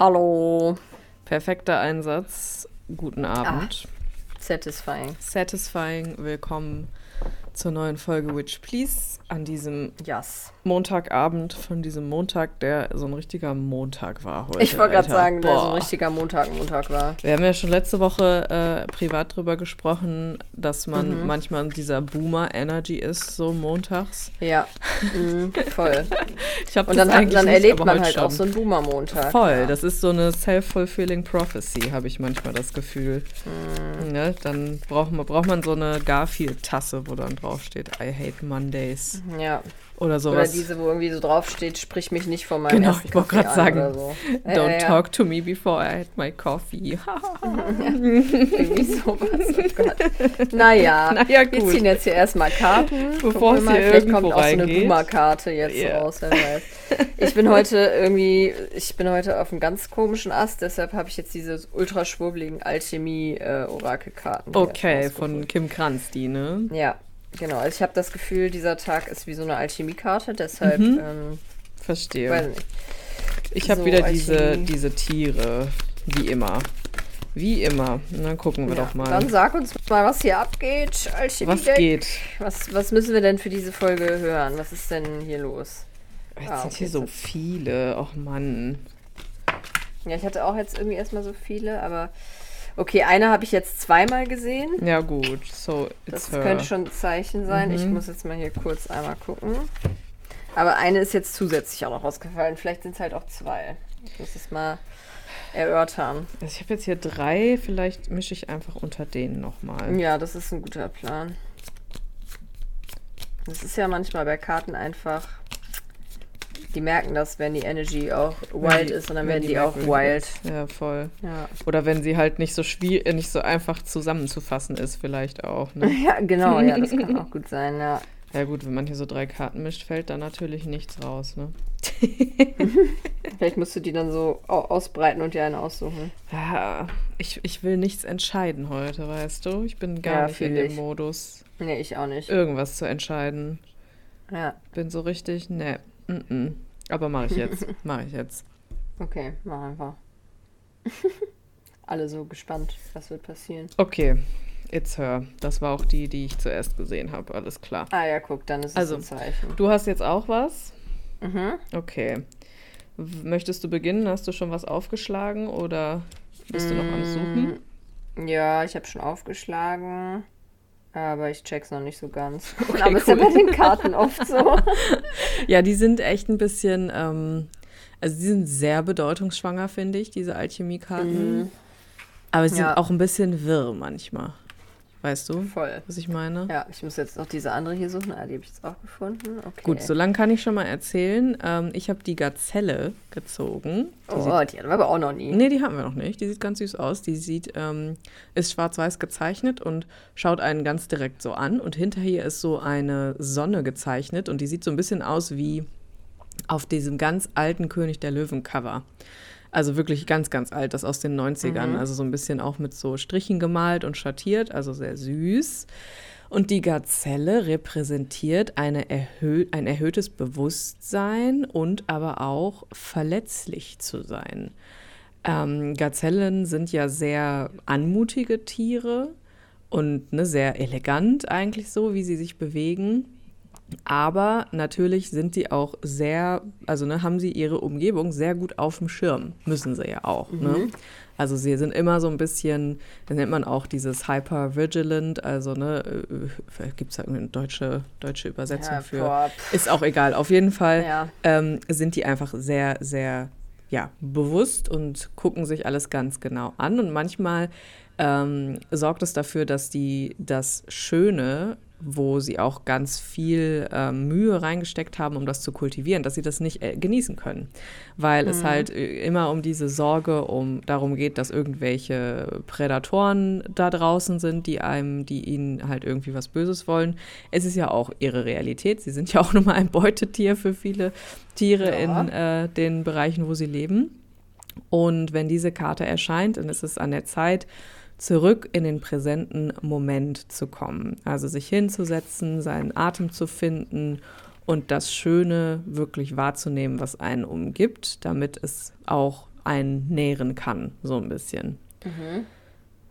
Hallo. Perfekter Einsatz. Guten Abend. Satisfying. Satisfying. Willkommen zur neuen Folge Witch Please an diesem Yes. Montagabend von diesem Montag, der so ein richtiger Montag war heute. Ich wollte gerade sagen, der so ein Boah. richtiger Montag Montag war. Wir haben ja schon letzte Woche äh, privat drüber gesprochen, dass man Mhm. manchmal in dieser Boomer-Energy ist, so montags. Ja, mhm, voll. Ich Und dann, eigentlich dann nicht, erlebt aber man halt auch schon. so einen Boomer-Montag. Voll, Ja. das ist so eine self-fulfilling prophecy, habe ich manchmal das Gefühl. Mhm. Ne? Dann braucht man, braucht man so eine Garfield-Tasse, wo dann draufsteht, I hate Mondays. Ja. Oder Oder sowas. diese, wo irgendwie so draufsteht, sprich mich nicht von meinem Genau, ich wollte gerade sagen, Oder so. Ja, Don't ja, ja. talk to me before I had my coffee. Irgendwie sowas. Oh Gott. Naja, Naja, wir gut. ziehen jetzt hier erstmal Karten. Bevor wir es hier Vielleicht kommt auch so eine. Boomer-Karte jetzt Ja. raus, wer weiß. Ich bin heute irgendwie, ich bin heute auf einem ganz komischen Ast, deshalb habe ich jetzt diese ultra schwurbeligen Alchemie-Orakelkarten. hier Okay, von Kim Kranz, die, ne? Ja, genau. Also ich habe das Gefühl, dieser Tag ist wie so eine Alchemiekarte, deshalb, Mhm. ähm, Verstehe. weiß nicht. ich habe so wieder diese, diese Tiere, wie immer. Wie immer. Dann gucken wir Ja, doch mal, Dann sag uns mal, was hier abgeht. Alchemie was geht. Was, was müssen wir denn für diese Folge hören? Was ist denn hier los? Jetzt Ah, sind okay, hier so viele. Och Mann. Ja, ich hatte auch jetzt irgendwie erstmal so viele, aber okay, eine habe ich jetzt zweimal gesehen. Ja, gut. So, Das her. könnte schon ein Zeichen sein. Ich Mhm. muss jetzt mal hier kurz einmal gucken. Aber eine ist jetzt zusätzlich auch noch rausgefallen. Vielleicht sind es halt auch zwei. Ich muss es mal erörtern. Also ich habe jetzt hier drei. Vielleicht mische ich einfach unter denen nochmal. Ja, das ist ein guter Plan. Das ist ja manchmal bei Karten einfach. Die merken das, wenn die Energy auch wild ist und dann werden die, auch merkwürdig wild. Ja, voll. Ja. Oder wenn sie halt nicht so schwierig, äh, nicht so einfach zusammenzufassen ist, vielleicht auch. Ne? ja, genau, ja, das kann auch gut sein, ja. Ja gut, wenn man hier so drei Karten mischt, fällt da natürlich nichts raus, ne? Vielleicht musst du die dann so au- ausbreiten und dir eine aussuchen. Ja, ich, ich will nichts entscheiden heute, weißt du? Ich bin gar Ja, nicht in dem ich. Modus, Nee, ich auch nicht. irgendwas zu entscheiden. Ja, Bin so richtig, ne. Mm -mm. Aber mache ich jetzt. mache ich jetzt. okay, mach einfach. Alle so gespannt, was wird passieren. Okay, it's her. Das war auch die, die ich zuerst gesehen habe. Alles klar. Ah ja, guck, dann ist es Also, ein Zeichen. Du hast jetzt auch was? Mhm. Okay. Möchtest du beginnen? Hast du schon was aufgeschlagen oder bist du noch am Suchen? Ja, ich habe schon aufgeschlagen, aber ich check's noch nicht so ganz. Okay, aber ist ja cool. bei den Karten oft so. Ja, die sind echt ein bisschen, ähm, also die sind sehr bedeutungsschwanger, finde ich, diese Alchemiekarten. Aber sie Mhm. Ja. sind auch ein bisschen wirr manchmal. Weißt du, Voll. was ich meine? Ja, ich muss jetzt noch diese andere hier suchen. Ah, die habe ich jetzt auch gefunden. Okay. Gut, so lange kann ich schon mal erzählen. Ähm, ich habe die Gazelle gezogen. Die Oh, sieht, die hatten wir aber auch noch nie. nee, die haben wir noch nicht. Die sieht ganz süß aus. Die sieht, ähm, ist schwarz-weiß gezeichnet und schaut einen ganz direkt so an. Und hinter ihr ist so eine Sonne gezeichnet und die sieht so ein bisschen aus wie auf diesem ganz alten König der Löwen-Cover. Also wirklich ganz, ganz alt, das aus den 90ern. Also so ein bisschen auch mit so Strichen gemalt und schattiert, also sehr süß. Und die Gazelle repräsentiert eine erhö ein erhöhtes Bewusstsein und aber auch verletzlich zu sein. Ähm, Gazellen sind ja sehr anmutige Tiere und ne, sehr elegant eigentlich so, wie sie sich bewegen. Aber natürlich sind die auch sehr, also ne, haben sie ihre Umgebung sehr gut auf dem Schirm. Müssen sie ja auch. Ne? Also sie sind immer so ein bisschen, das nennt man auch dieses hyper-vigilant, also ne, gibt es da irgendeine deutsche, deutsche Übersetzung Ja, für? boah. Ist auch egal. Auf jeden Fall Ja. ähm, sind die einfach sehr, sehr ja, bewusst und gucken sich alles ganz genau an. Und manchmal ähm, sorgt es dafür, dass die das Schöne, wo sie auch ganz viel ähm, Mühe reingesteckt haben, um das zu kultivieren, dass sie das nicht äh, genießen können. Weil es halt äh, immer um diese Sorge um darum geht, dass irgendwelche Prädatoren da draußen sind, die einem, die ihnen halt irgendwie was Böses wollen. Es ist ja auch ihre Realität. Sie sind ja auch nun mal ein Beutetier für viele Tiere Ja. in äh, den Bereichen, wo sie leben. Und wenn diese Karte erscheint, dann ist es an der Zeit, zurück in den präsenten Moment zu kommen. Also sich hinzusetzen, seinen Atem zu finden und das Schöne wirklich wahrzunehmen, was einen umgibt, damit es auch einen nähren kann, so ein bisschen. Mhm.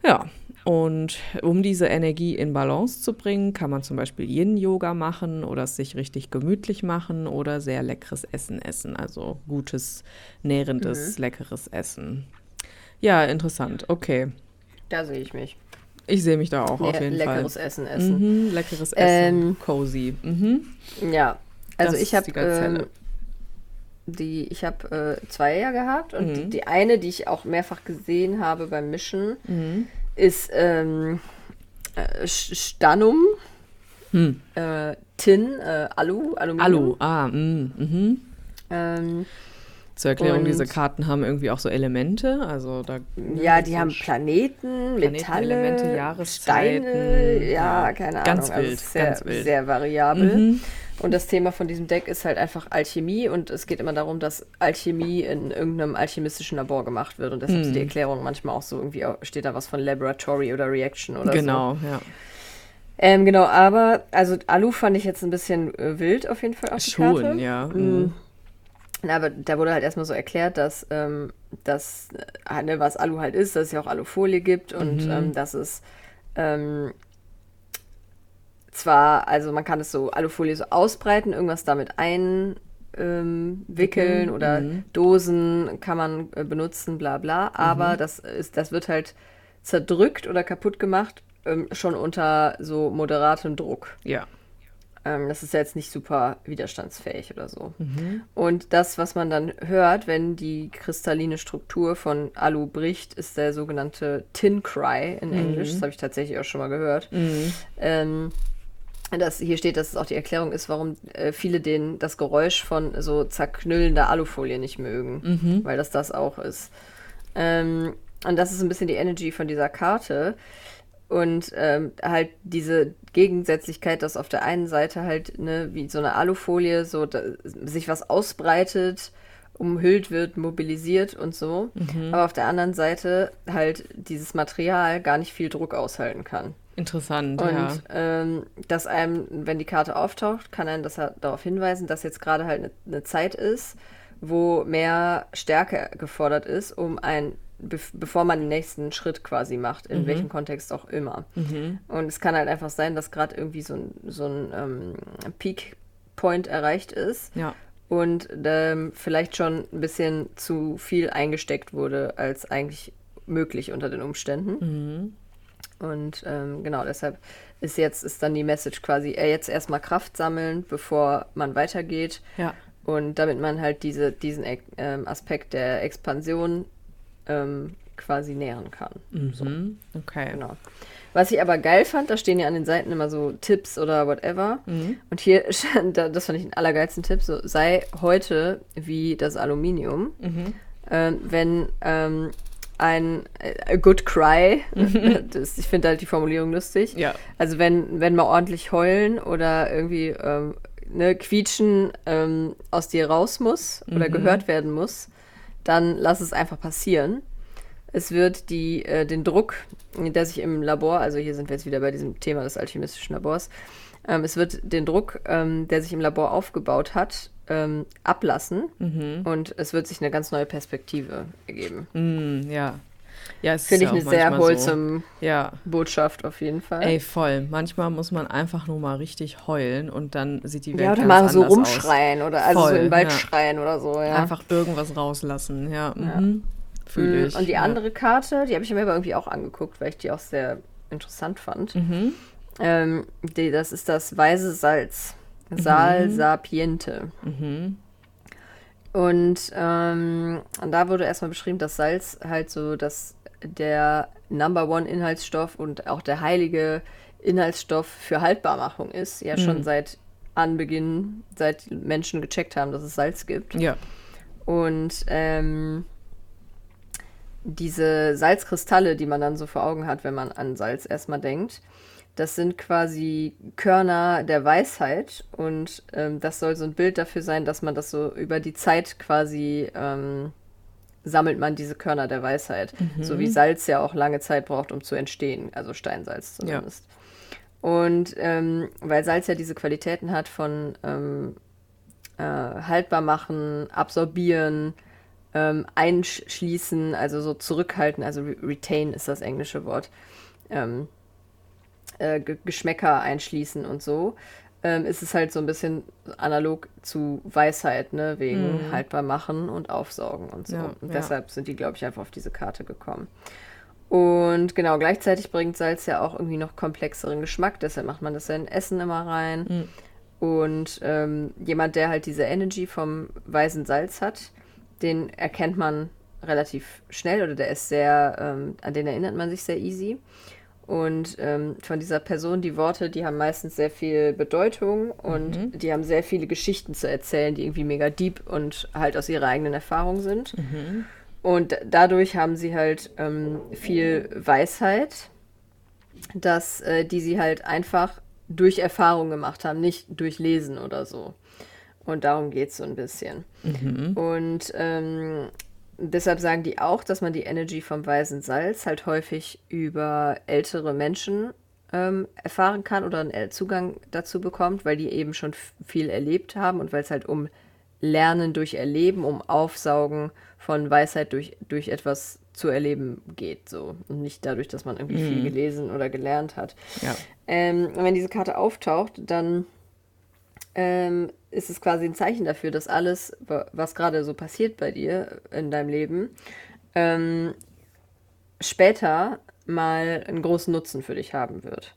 Ja, und um diese Energie in Balance zu bringen, kann man zum Beispiel Yin-Yoga machen oder es sich richtig gemütlich machen oder sehr leckeres Essen essen, also gutes, nährendes, mhm. leckeres Essen. Ja, interessant, okay. Da sehe ich mich. Ich sehe mich da auch Le auf jeden leckeres Fall. Essen essen. Mhm, leckeres Essen, ähm, cozy. Mhm. Ja, also das ich habe ähm, die, ich habe äh, zwei ja gehabt und mhm. die, die, eine, die ich auch mehrfach gesehen habe beim Mischen, mhm. ist ähm, äh, Stannum, hm. äh, Tin, äh, Alu, Aluminium. Alu, ah, mh, mhm. Ähm, zur Erklärung, und diese Karten haben irgendwie auch so Elemente, also da ja, die so haben Planeten, Planeten, Metalle, Elemente, Jahreszeiten, Steine, ja, keine ganz Ahnung, wild, also sehr, ganz wild, sehr variabel. Mhm. Und das Thema von diesem Deck ist halt einfach Alchemie und es geht immer darum, dass Alchemie in irgendeinem alchemistischen Labor gemacht wird und deshalb mhm. ist die Erklärung manchmal auch so irgendwie steht da was von Laboratory oder Reaction oder genau, so. Genau, ja. Ähm, genau, aber also Alu fand ich jetzt ein bisschen äh, wild auf jeden Fall auf die Schon, Karte. ja. Mhm. Mhm. Aber da wurde halt erstmal so erklärt, dass ähm, das, äh, ne, was Alu halt ist, dass es ja auch Alufolie gibt und mhm. ähm, dass es ähm, zwar, also man kann es so Alufolie so ausbreiten, irgendwas damit einwickeln ähm, oder mhm. Dosen kann man äh, benutzen, bla bla, aber mhm. das ist, das wird halt zerdrückt oder kaputt gemacht, ähm, schon unter so moderatem Druck. Ja. Ähm, das ist ja jetzt nicht super widerstandsfähig oder so. Mhm. Und das, was man dann hört, wenn die kristalline Struktur von Alu bricht, ist der sogenannte Tin Cry in Englisch. Mhm. Das habe ich tatsächlich auch schon mal gehört. Mhm. Ähm, das, hier steht, dass es auch die Erklärung ist, warum äh, viele den, das Geräusch von so zerknüllender Alufolie nicht mögen, mhm. weil das das auch ist. Ähm, und das ist ein bisschen die Energy von dieser Karte. Und ähm, halt diese Gegensätzlichkeit, dass auf der einen Seite halt, ne, wie so eine Alufolie, so sich was ausbreitet, umhüllt wird, mobilisiert und so. Mhm. Aber auf der anderen Seite halt dieses Material gar nicht viel Druck aushalten kann. Interessant, und, ja. Ähm, dass einem, wenn die Karte auftaucht, kann einem das halt darauf hinweisen, dass jetzt gerade halt eine ne Zeit ist, wo mehr Stärke gefordert ist, um ein bevor man den nächsten Schritt quasi macht, in mhm. welchem Kontext auch immer. Mhm. Und es kann halt einfach sein, dass gerade irgendwie so ein, so ein ähm, Peak-Point erreicht ist ja. und ähm, vielleicht schon ein bisschen zu viel eingesteckt wurde, als eigentlich möglich unter den Umständen. Mhm. Und ähm, genau, deshalb ist jetzt ist dann die Message quasi, äh, jetzt erstmal Kraft sammeln, bevor man weitergeht. Ja. Und damit man halt diese, diesen äh, Aspekt der Expansion ähm, quasi nähern kann. Mhm. So. Okay. Genau. Was ich aber geil fand, da stehen ja an den Seiten immer so Tipps oder whatever. Mhm. Und hier, das fand ich den allergeilsten Tipp, so sei heute wie das Aluminium. Mhm. Ähm, wenn ähm, ein a good cry, mhm. das, ich finde halt die Formulierung lustig. Ja. Also wenn, wenn mal ordentlich heulen oder irgendwie ähm, ne, quietschen ähm, aus dir raus muss oder mhm. gehört werden muss, dann lass es einfach passieren. Es wird die, äh, den Druck, der sich im Labor, also hier sind wir jetzt wieder bei diesem Thema des alchemistischen Labors, ähm, es wird den Druck, ähm, der sich im Labor aufgebaut hat, ähm, ablassen mhm. und es wird sich eine ganz neue Perspektive ergeben. Mm, ja. Ja, Finde ich ja eine sehr wholesome so. ja. Botschaft auf jeden Fall. Ey, voll. Manchmal muss man einfach nur mal richtig heulen und dann sieht die Welt ja, oder mal so rumschreien aus. oder also voll, so im Wald schreien oder so. Ja. Einfach irgendwas rauslassen, ja. Mhm. Fühle mhm. ich. Und die andere Karte, die habe ich mir aber irgendwie auch angeguckt, weil ich die auch sehr interessant fand. Mhm. Ähm, die, das ist das weiße Salz. Sal mhm. Sapiente. Mhm. Und, ähm, und da wurde erstmal beschrieben, dass Salz halt so das der Number One Inhaltsstoff und auch der heilige Inhaltsstoff für Haltbarmachung ist. Ja, schon mhm. seit Anbeginn, seit Menschen gecheckt haben, dass es Salz gibt. Ja. Und ähm, diese Salzkristalle, die man dann so vor Augen hat, wenn man an Salz erstmal denkt, das sind quasi Körner der Weisheit und ähm, das soll so ein Bild dafür sein, dass man das so über die Zeit quasi ähm, sammelt man diese Körner der Weisheit. Mhm. So wie Salz ja auch lange Zeit braucht, um zu entstehen, also Steinsalz zumindest. Ja. Und ähm, weil Salz ja diese Qualitäten hat von ähm, äh, haltbar machen, absorbieren, ähm, einschließen, also so zurückhalten, also re retain ist das englische Wort, ähm, äh, Geschmäcker einschließen und so, ähm, ist es halt so ein bisschen analog zu Weisheit, ne, wegen mm. haltbar machen und aufsaugen und so. Ja, und deshalb ja. sind die, glaube ich, einfach auf diese Karte gekommen. Und genau, gleichzeitig bringt Salz ja auch irgendwie noch komplexeren Geschmack, deshalb macht man das ja in Essen immer rein. Mm. Und ähm, jemand, der halt diese Energy vom weißen Salz hat, den erkennt man relativ schnell oder der ist sehr, ähm, an den erinnert man sich sehr easy. Und ähm, von dieser Person, die Worte, die haben meistens sehr viel Bedeutung und mhm. die haben sehr viele Geschichten zu erzählen, die irgendwie mega deep und halt aus ihrer eigenen Erfahrung sind. Mhm. Und dadurch haben sie halt ähm, viel Weisheit, dass äh, die sie halt einfach durch Erfahrung gemacht haben, nicht durch Lesen oder so. Und darum geht es so ein bisschen. Mhm. Und ähm, deshalb sagen die auch, dass man die Energy vom weißen Salz halt häufig über ältere Menschen ähm, erfahren kann oder einen Zugang dazu bekommt, weil die eben schon viel erlebt haben und weil es halt um Lernen durch Erleben, um Aufsaugen von Weisheit durch, durch etwas zu erleben geht. So. Und nicht dadurch, dass man irgendwie mhm. viel gelesen oder gelernt hat. Ja. Ähm, wenn diese Karte auftaucht, dann ähm, ist es quasi ein Zeichen dafür, dass alles, was gerade so passiert bei dir in deinem Leben, ähm, später mal einen großen Nutzen für dich haben wird.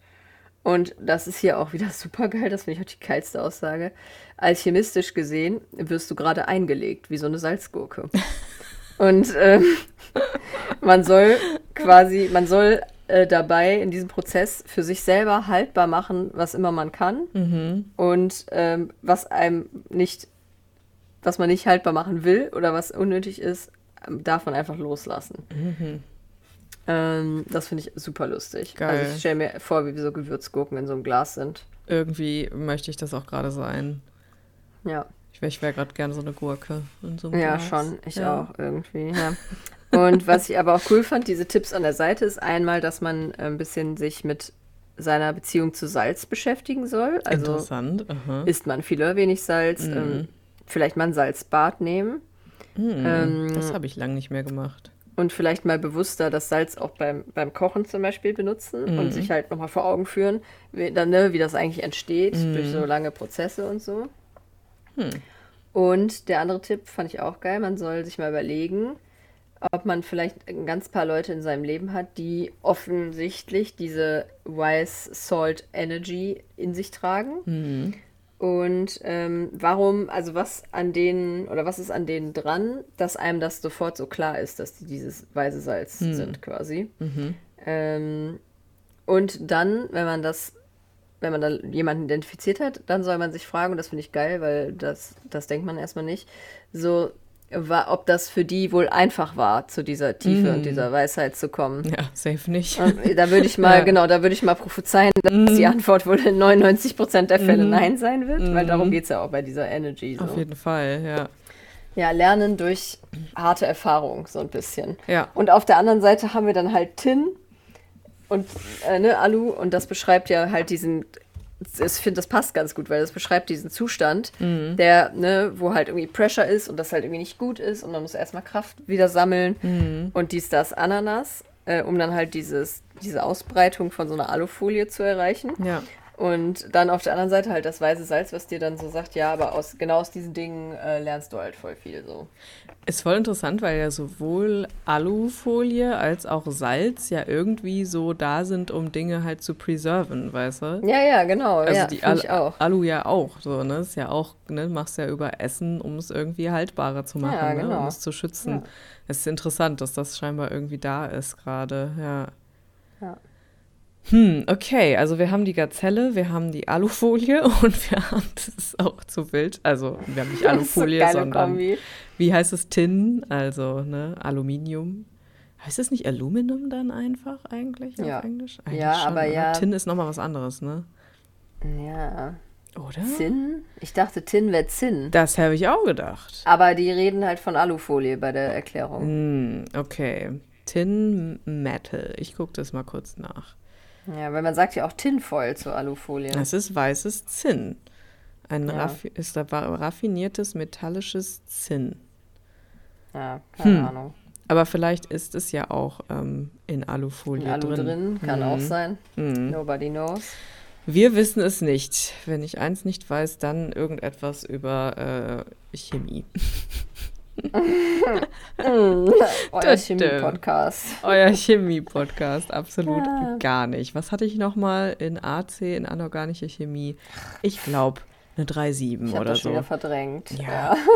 Und das ist hier auch wieder super geil, das finde ich auch die geilste Aussage. Alchemistisch gesehen wirst du gerade eingelegt, wie so eine Salzgurke. Und ähm, man soll quasi, man soll äh, dabei in diesem Prozess für sich selber haltbar machen, was immer man kann mhm. und ähm, was einem nicht, was man nicht haltbar machen will oder was unnötig ist, ähm, darf man einfach loslassen. Mhm. Ähm, das finde ich super lustig. Geil. Also ich stelle mir vor, wie so Gewürzgurken in so einem Glas sind. Irgendwie möchte ich das auch gerade sein. Ja. Ich wäre wär gerade gerne so eine Gurke in so einem ja, Glas. Ja, schon. Ich ja. auch irgendwie. Ja. Und was ich aber auch cool fand, diese Tipps an der Seite, ist einmal, dass man ein bisschen sich mit seiner Beziehung zu Salz beschäftigen soll. Also Interessant. Aha. isst man viel oder wenig Salz. Mhm. Ähm, vielleicht mal ein Salzbad nehmen. Mhm, ähm, das habe ich lange nicht mehr gemacht. Und vielleicht mal bewusster das Salz auch beim, beim Kochen zum Beispiel benutzen mhm. und sich halt nochmal vor Augen führen, wie, dann, ne, wie das eigentlich entsteht mhm. durch so lange Prozesse und so. Hm. Und der andere Tipp fand ich auch geil, man soll sich mal überlegen, ob man vielleicht ein ganz paar Leute in seinem Leben hat, die offensichtlich diese Wise Salt Energy in sich tragen. Mhm. Und ähm, warum, also was an denen, oder was ist an denen dran, dass einem das sofort so klar ist, dass die dieses weiße Salz mhm. sind quasi. Mhm. Ähm, und dann, wenn man das, wenn man da jemanden identifiziert hat, dann soll man sich fragen, und das finde ich geil, weil das, das denkt man erstmal nicht, so, ob das für die wohl einfach war, zu dieser Tiefe mm. und dieser Weisheit zu kommen. Ja, safe nicht. Und da würde ich mal, ja. genau, da würde ich mal prophezeien, dass mm. die Antwort wohl in 99 Prozent der Fälle mm. Nein sein wird, weil darum geht es ja auch bei dieser Energy. So. Auf jeden Fall, ja. Ja, lernen durch harte Erfahrung, so ein bisschen. Ja. Und auf der anderen Seite haben wir dann halt Tin und äh, ne, Alu und das beschreibt ja halt diesen ich finde, das passt ganz gut, weil das beschreibt diesen Zustand, mhm. der, ne, wo halt irgendwie Pressure ist und das halt irgendwie nicht gut ist und man muss erstmal Kraft wieder sammeln mhm. und dies, das, Ananas, äh, um dann halt dieses, diese Ausbreitung von so einer Alufolie zu erreichen. Ja. Und dann auf der anderen Seite halt das weiße Salz, was dir dann so sagt, ja, aber aus, genau aus diesen Dingen äh, lernst du halt voll viel so. Ist voll interessant, weil ja sowohl Alufolie als auch Salz ja irgendwie so da sind, um Dinge halt zu preserven, weißt du? Ja, ja, genau. Also ja, die Al auch. Alu ja auch, so, ne? Ist ja auch, ne, machst ja über Essen, um es irgendwie haltbarer zu machen, ja, ne? genau. ne? um es zu schützen. Ja. Es ist interessant, dass das scheinbar irgendwie da ist gerade, ja. Ja. Hm, okay, also wir haben die Gazelle, wir haben die Alufolie und wir haben, das ist auch zu wild, also wir haben nicht Alufolie, so sondern, Kombi. Wie heißt es, Tin, also ne, Aluminium. Heißt es nicht Aluminum dann einfach eigentlich ja. auf Englisch? Eigentlich ja, schon, aber oder? ja. Tin ist nochmal was anderes, ne? Ja. Oder? Zinn? Ich dachte, Tin wäre Zinn. Das habe ich auch gedacht. Aber die reden halt von Alufolie bei der Erklärung. Hm, okay. Tin Metal. Ich gucke das mal kurz nach. Ja, weil man sagt ja auch Tinfoil zu Alufolie. Das ist weißes Zinn. Ein Ja. raffi ist raffiniertes metallisches Zinn. Ja, keine Hm. Ahnung. Aber vielleicht ist es ja auch ähm, in Alufolie In Alu drin. drin, kann Mhm. auch sein. Mhm. Nobody knows. Wir wissen es nicht. Wenn ich eins nicht weiß, dann irgendetwas über äh, Chemie. Euer Chemie-Podcast. Euer Chemie-Podcast, absolut Ja. gar nicht. Was hatte ich nochmal in AC, in anorganische Chemie? Ich glaube, eine 3,7 Ich habe oder das schon so. wieder verdrängt. Ja.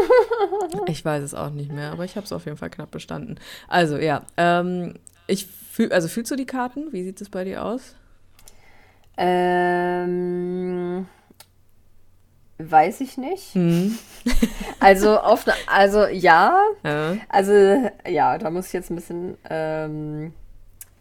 Ich weiß es auch nicht mehr, aber ich habe es auf jeden Fall knapp bestanden. Also ja, ähm, ich fühl, also fühlst du die Karten? Wie sieht es bei dir aus? Ähm, weiß ich nicht. Hm. Also, auf also ja, Ja. also ja, da muss ich jetzt ein bisschen ähm,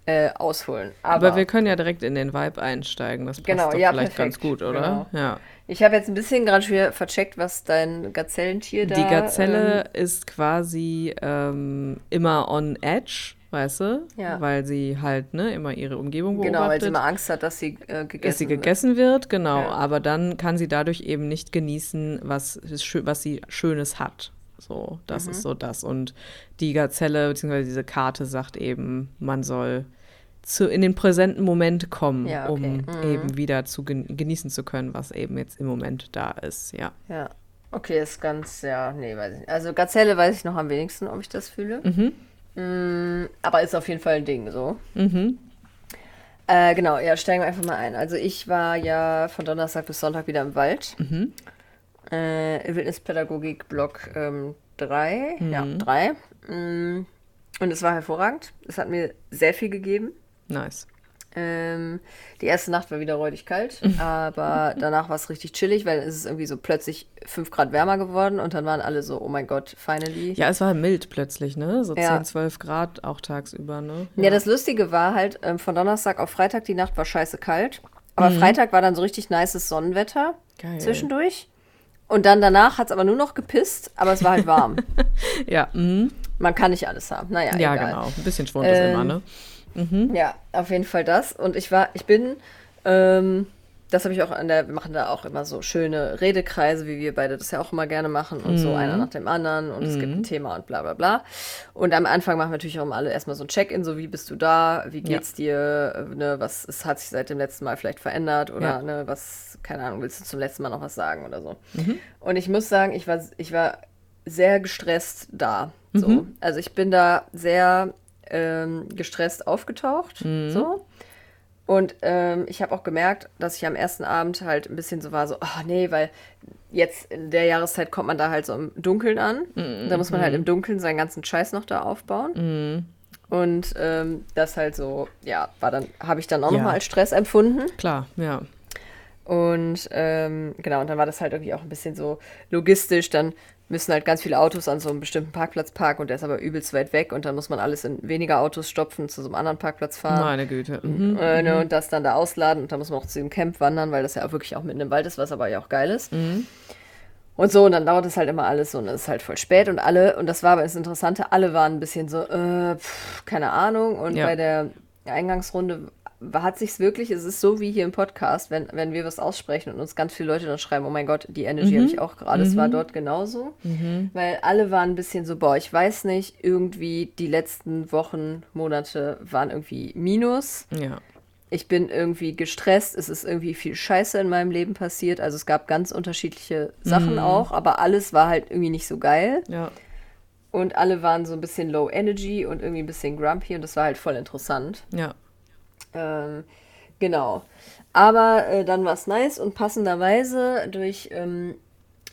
äh, ausholen. Aber, Aber, wir können ja direkt in den Vibe einsteigen. Das passt Genau, doch ja, vielleicht ganz perfekt. gut, oder? Ja. ich habe jetzt ein bisschen gerade schon wieder vercheckt, was dein Gazellentier da. Die Gazelle ist quasi ähm, immer on edge, weißt du? Ja. Weil sie halt ne, immer ihre Umgebung ähm, beobachtet. genau, weil sie immer Angst hat, dass sie äh, gegessen dass sie wird. gegessen wird, genau. Ja. Aber dann kann sie dadurch eben nicht genießen, was, was sie Schönes hat. So, das Mhm. ist so das. Und die Gazelle, beziehungsweise diese Karte sagt eben, man soll zu, in den präsenten Moment kommen, Ja, okay. um Mhm. eben wieder zu gen genießen zu können, was eben jetzt im Moment da ist. Ja. Ja. Okay, ist ganz, ja, nee, weiß ich nicht. Also Gazelle weiß ich noch am wenigsten, ob ich das fühle. Mhm. Mm, aber ist auf jeden Fall ein Ding so. Mhm. Äh, genau, ja, steigen wir einfach mal ein. Also ich war ja von Donnerstag bis Sonntag wieder im Wald. Mhm. Äh, Wildnispädagogik Block 3. Mhm. Ja, 3. Mm, und es war hervorragend. Es hat mir sehr viel gegeben. Nice. Ähm, die erste Nacht war wieder räudig kalt, aber danach war es richtig chillig, weil es ist irgendwie so plötzlich 5 Grad wärmer geworden und dann waren alle so, oh mein Gott, finally. Ja, es war mild plötzlich, ne? So Ja. 10, 12 Grad auch tagsüber, ne? Ja, das Lustige war halt, ähm, von Donnerstag auf Freitag, die Nacht war scheiße kalt. Aber Mhm. Freitag war dann so richtig nices Sonnenwetter Geil. zwischendurch. Und dann danach hat es aber nur noch gepisst, aber es war halt warm. Ja, mhm. Man kann nicht alles haben. Naja, ja egal. genau. Ein bisschen Schwund ist Ähm, immer, ne? Ja, auf jeden Fall das. Und ich war, ich bin, ähm, das habe ich auch an der, wir machen da auch immer so schöne Redekreise, wie wir beide das ja auch immer gerne machen und so einer nach dem anderen und es gibt ein Thema und bla bla bla. Und am Anfang machen wir natürlich auch immer alle erstmal so ein Check-in, so wie bist du da, wie geht's dir, äh, ne, was ist, hat sich seit dem letzten Mal vielleicht verändert oder Ja. ne, was, keine Ahnung, willst du zum letzten Mal noch was sagen oder so. Und ich muss sagen, ich war, ich war sehr gestresst da. So. Also ich bin da sehr ähm, gestresst aufgetaucht. So. Und ähm, ich habe auch gemerkt, dass ich am ersten Abend halt ein bisschen so war, so, ach nee, weil jetzt in der Jahreszeit kommt man da halt so im Dunkeln an. Da muss man halt im Dunkeln seinen ganzen Scheiß noch da aufbauen. Und ähm, das halt so, ja, war dann, habe ich dann auch Ja. nochmal als Stress empfunden. Klar, ja. Und ähm, genau, und dann war das halt irgendwie auch ein bisschen so logistisch. Dann müssen halt ganz viele Autos an so einem bestimmten Parkplatz parken und der ist aber übelst weit weg und dann muss man alles in weniger Autos stopfen, zu so einem anderen Parkplatz fahren. Meine Güte. Mhm. Äh, ne, und das dann da ausladen und dann muss man auch zu dem Camp wandern, weil das ja auch wirklich auch mitten im Wald ist, was aber ja auch geil ist. Mhm. Und so, und dann dauert es halt immer alles so und es ist halt voll spät und alle, und das war aber das Interessante, alle waren ein bisschen so, äh, pff, keine Ahnung. Und Ja. bei der Eingangsrunde hat sich's wirklich, es ist so wie hier im Podcast, wenn, wenn wir was aussprechen und uns ganz viele Leute dann schreiben, oh mein Gott, die Energy Mhm. habe ich auch gerade, es war dort genauso. Weil alle waren ein bisschen so, boah, ich weiß nicht, irgendwie die letzten Wochen, Monate waren irgendwie Minus Ja. ich bin irgendwie gestresst, es ist irgendwie viel Scheiße in meinem Leben passiert. Also es gab ganz unterschiedliche Sachen auch, aber alles war halt irgendwie nicht so geil. Ja. Und alle waren so ein bisschen low energy und irgendwie ein bisschen grumpy und das war halt voll interessant. Ja. Ähm, genau. Aber äh, dann war es nice und passenderweise durch ähm,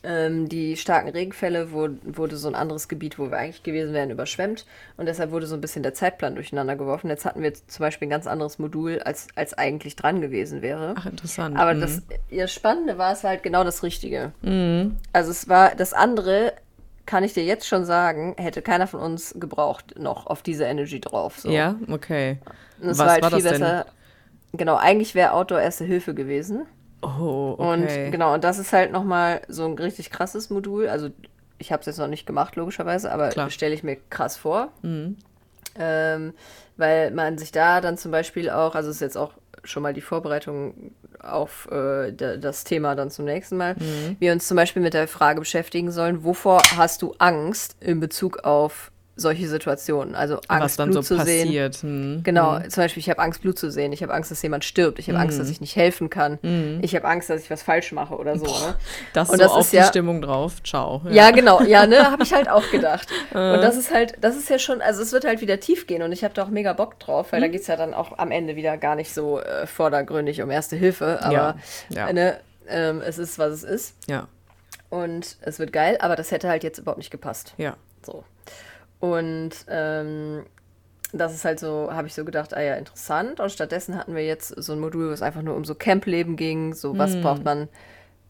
ähm, die starken Regenfälle wurde, wurde so ein anderes Gebiet, wo wir eigentlich gewesen wären, überschwemmt. Und deshalb wurde so ein bisschen der Zeitplan durcheinander geworfen. Jetzt hatten wir zum Beispiel ein ganz anderes Modul, als, als eigentlich dran gewesen wäre. Ach, interessant. Aber Mhm. das ja, Spannende war, es war halt genau das Richtige. Mhm. Also es war das andere, kann ich dir jetzt schon sagen, hätte keiner von uns gebraucht noch auf diese Energy drauf. So. Ja, okay. Und es Was war halt war viel das denn? besser. Genau, eigentlich wäre Outdoor Erste Hilfe gewesen. Oh, okay. Und genau, und das ist halt nochmal so ein richtig krasses Modul. Also ich habe es jetzt noch nicht gemacht, logischerweise, aber stelle ich mir krass vor. Mhm. Ähm, weil man sich da dann zum Beispiel auch, also es ist jetzt auch schon mal die Vorbereitung auf äh, da- das Thema dann zum nächsten Mal, Mhm. wir uns zum Beispiel mit der Frage beschäftigen sollen, wovor hast du Angst in Bezug auf solche Situationen? Also Angst, Was dann Blut so zu sehen. passiert. Hm. Genau, zum Beispiel, ich habe Angst, Blut zu sehen. Ich habe Angst, dass jemand stirbt. Ich habe Angst, Mhm. dass ich nicht helfen kann. Ich habe Angst, dass ich was falsch mache oder so. Ne? Das Und so das auf ist die ja- Stimmung drauf. Ciao. Ja, genau. Ja, ne, habe ich halt auch gedacht. Und das ist halt, das ist ja schon, also es wird halt wieder tief gehen und ich habe da auch mega Bock drauf, weil da geht es ja dann auch am Ende wieder gar nicht so äh, vordergründig um Erste Hilfe, aber Ja, ja. Ne, ähm, es ist, was es ist Ja, und es wird geil, aber das hätte halt jetzt überhaupt nicht gepasst. ja. So. Und ähm, das ist halt so, habe ich so gedacht, ah ja, interessant. Und stattdessen hatten wir jetzt so ein Modul, wo es einfach nur um so Campleben ging. So, was braucht man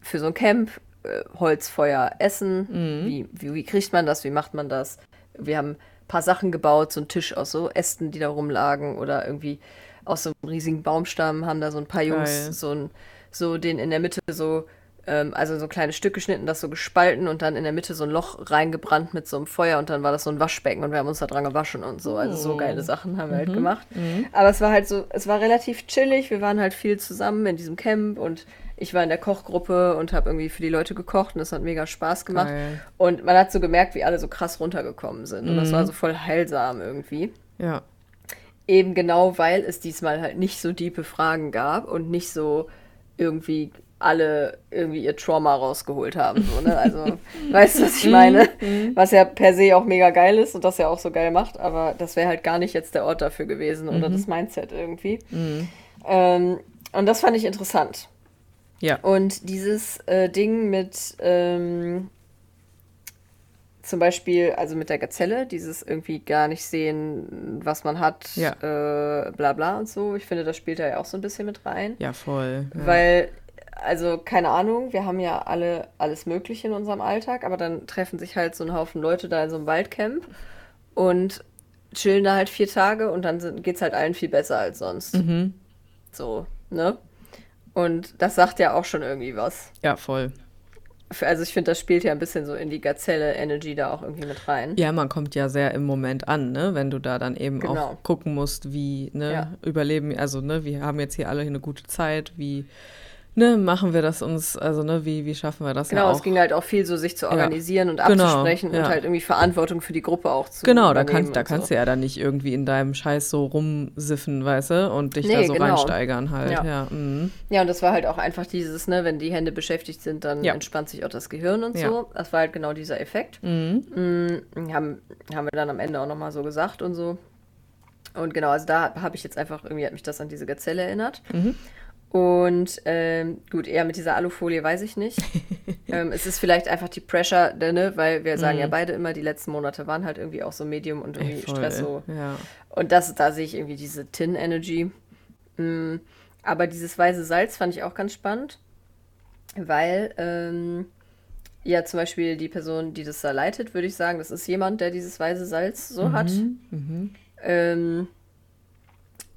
für so ein Camp? Äh, Holz, Feuer, Essen. Wie, wie, wie kriegt man das? Wie macht man das? Wir haben ein paar Sachen gebaut, so einen Tisch aus so Ästen, die da rumlagen oder irgendwie aus so einem riesigen Baumstamm haben da so ein paar Jungs Geil. so, ein, so den in der Mitte so, ähm, also so kleine Stück geschnitten, das so gespalten und dann in der Mitte so ein Loch reingebrannt mit so einem Feuer und dann war das so ein Waschbecken und wir haben uns da dran gewaschen und so. Also so geile Sachen haben wir halt gemacht. Aber es war halt so, es war relativ chillig, wir waren halt viel zusammen in diesem Camp und ich war in der Kochgruppe und habe irgendwie für die Leute gekocht und es hat mega Spaß gemacht. Geil. Und man hat so gemerkt, wie alle so krass runtergekommen sind. Und das war so voll heilsam irgendwie. Ja. Eben genau, weil es diesmal halt nicht so diepe Fragen gab und nicht so irgendwie alle irgendwie ihr Trauma rausgeholt haben. So, ne? Also, weißt du, was ich meine? Was ja per se auch mega geil ist und das ja auch so geil macht, aber das wäre halt gar nicht jetzt der Ort dafür gewesen oder das Mindset irgendwie. Ähm, und das fand ich interessant. Ja. Und dieses äh, Ding mit ähm, zum Beispiel, also mit der Gazelle, dieses irgendwie gar nicht sehen, was man hat, Ja. äh, bla bla und so. Ich finde, das spielt da ja auch so ein bisschen mit rein. Ja, voll. Ja. Weil, also keine Ahnung, wir haben ja alle alles Mögliche in unserem Alltag, aber dann treffen sich halt so ein Haufen Leute da in so einem Waldcamp und chillen da halt vier Tage und dann sind, geht's halt allen viel besser als sonst. Mhm. So, ne? Und das sagt ja auch schon irgendwie was. Ja, voll. Also ich finde, das spielt ja ein bisschen so in die Gazelle-Energy da auch irgendwie mit rein. Ja, man kommt ja sehr im Moment an, ne? Wenn du da dann eben Genau. auch gucken musst, wie, ne, Ja. überleben, also, ne, wir haben jetzt hier alle eine gute Zeit, wie, ne, machen wir das uns, also, ne, wie, wie schaffen wir das Genau, ja es ging halt auch viel so, sich zu organisieren und Genau, abzusprechen ja. und halt irgendwie Verantwortung für die Gruppe auch zu Genau, da kannst, da und kannst so. du ja dann nicht irgendwie in deinem Scheiß so rumsiffen, weißt du, und dich da Nee, so genau. reinsteigern halt, ja. Ja. mhm. Ja, und das war halt auch einfach dieses, ne, wenn die Hände beschäftigt sind, dann Ja. entspannt sich auch das Gehirn und Ja. so. Das war halt genau dieser Effekt. Mhm. Mm, haben, haben wir dann am Ende auch nochmal so gesagt und so. Und genau, also da habe ich jetzt einfach, irgendwie hat mich das an diese Gazelle erinnert. Mhm. Und ähm, gut, eher mit dieser Alufolie weiß ich nicht. ähm, es ist vielleicht einfach die Pressure, ne, weil wir sagen ja beide immer, die letzten Monate waren halt irgendwie auch so Medium und Ey, irgendwie voll, Stress so. Ja. Und das, da sehe ich irgendwie diese Tin-Energy. Mm, aber dieses weiße Salz fand ich auch ganz spannend, weil ähm, ja zum Beispiel die Person, die das da leitet, würde ich sagen, das ist jemand, der dieses weiße Salz so hat. Mhm.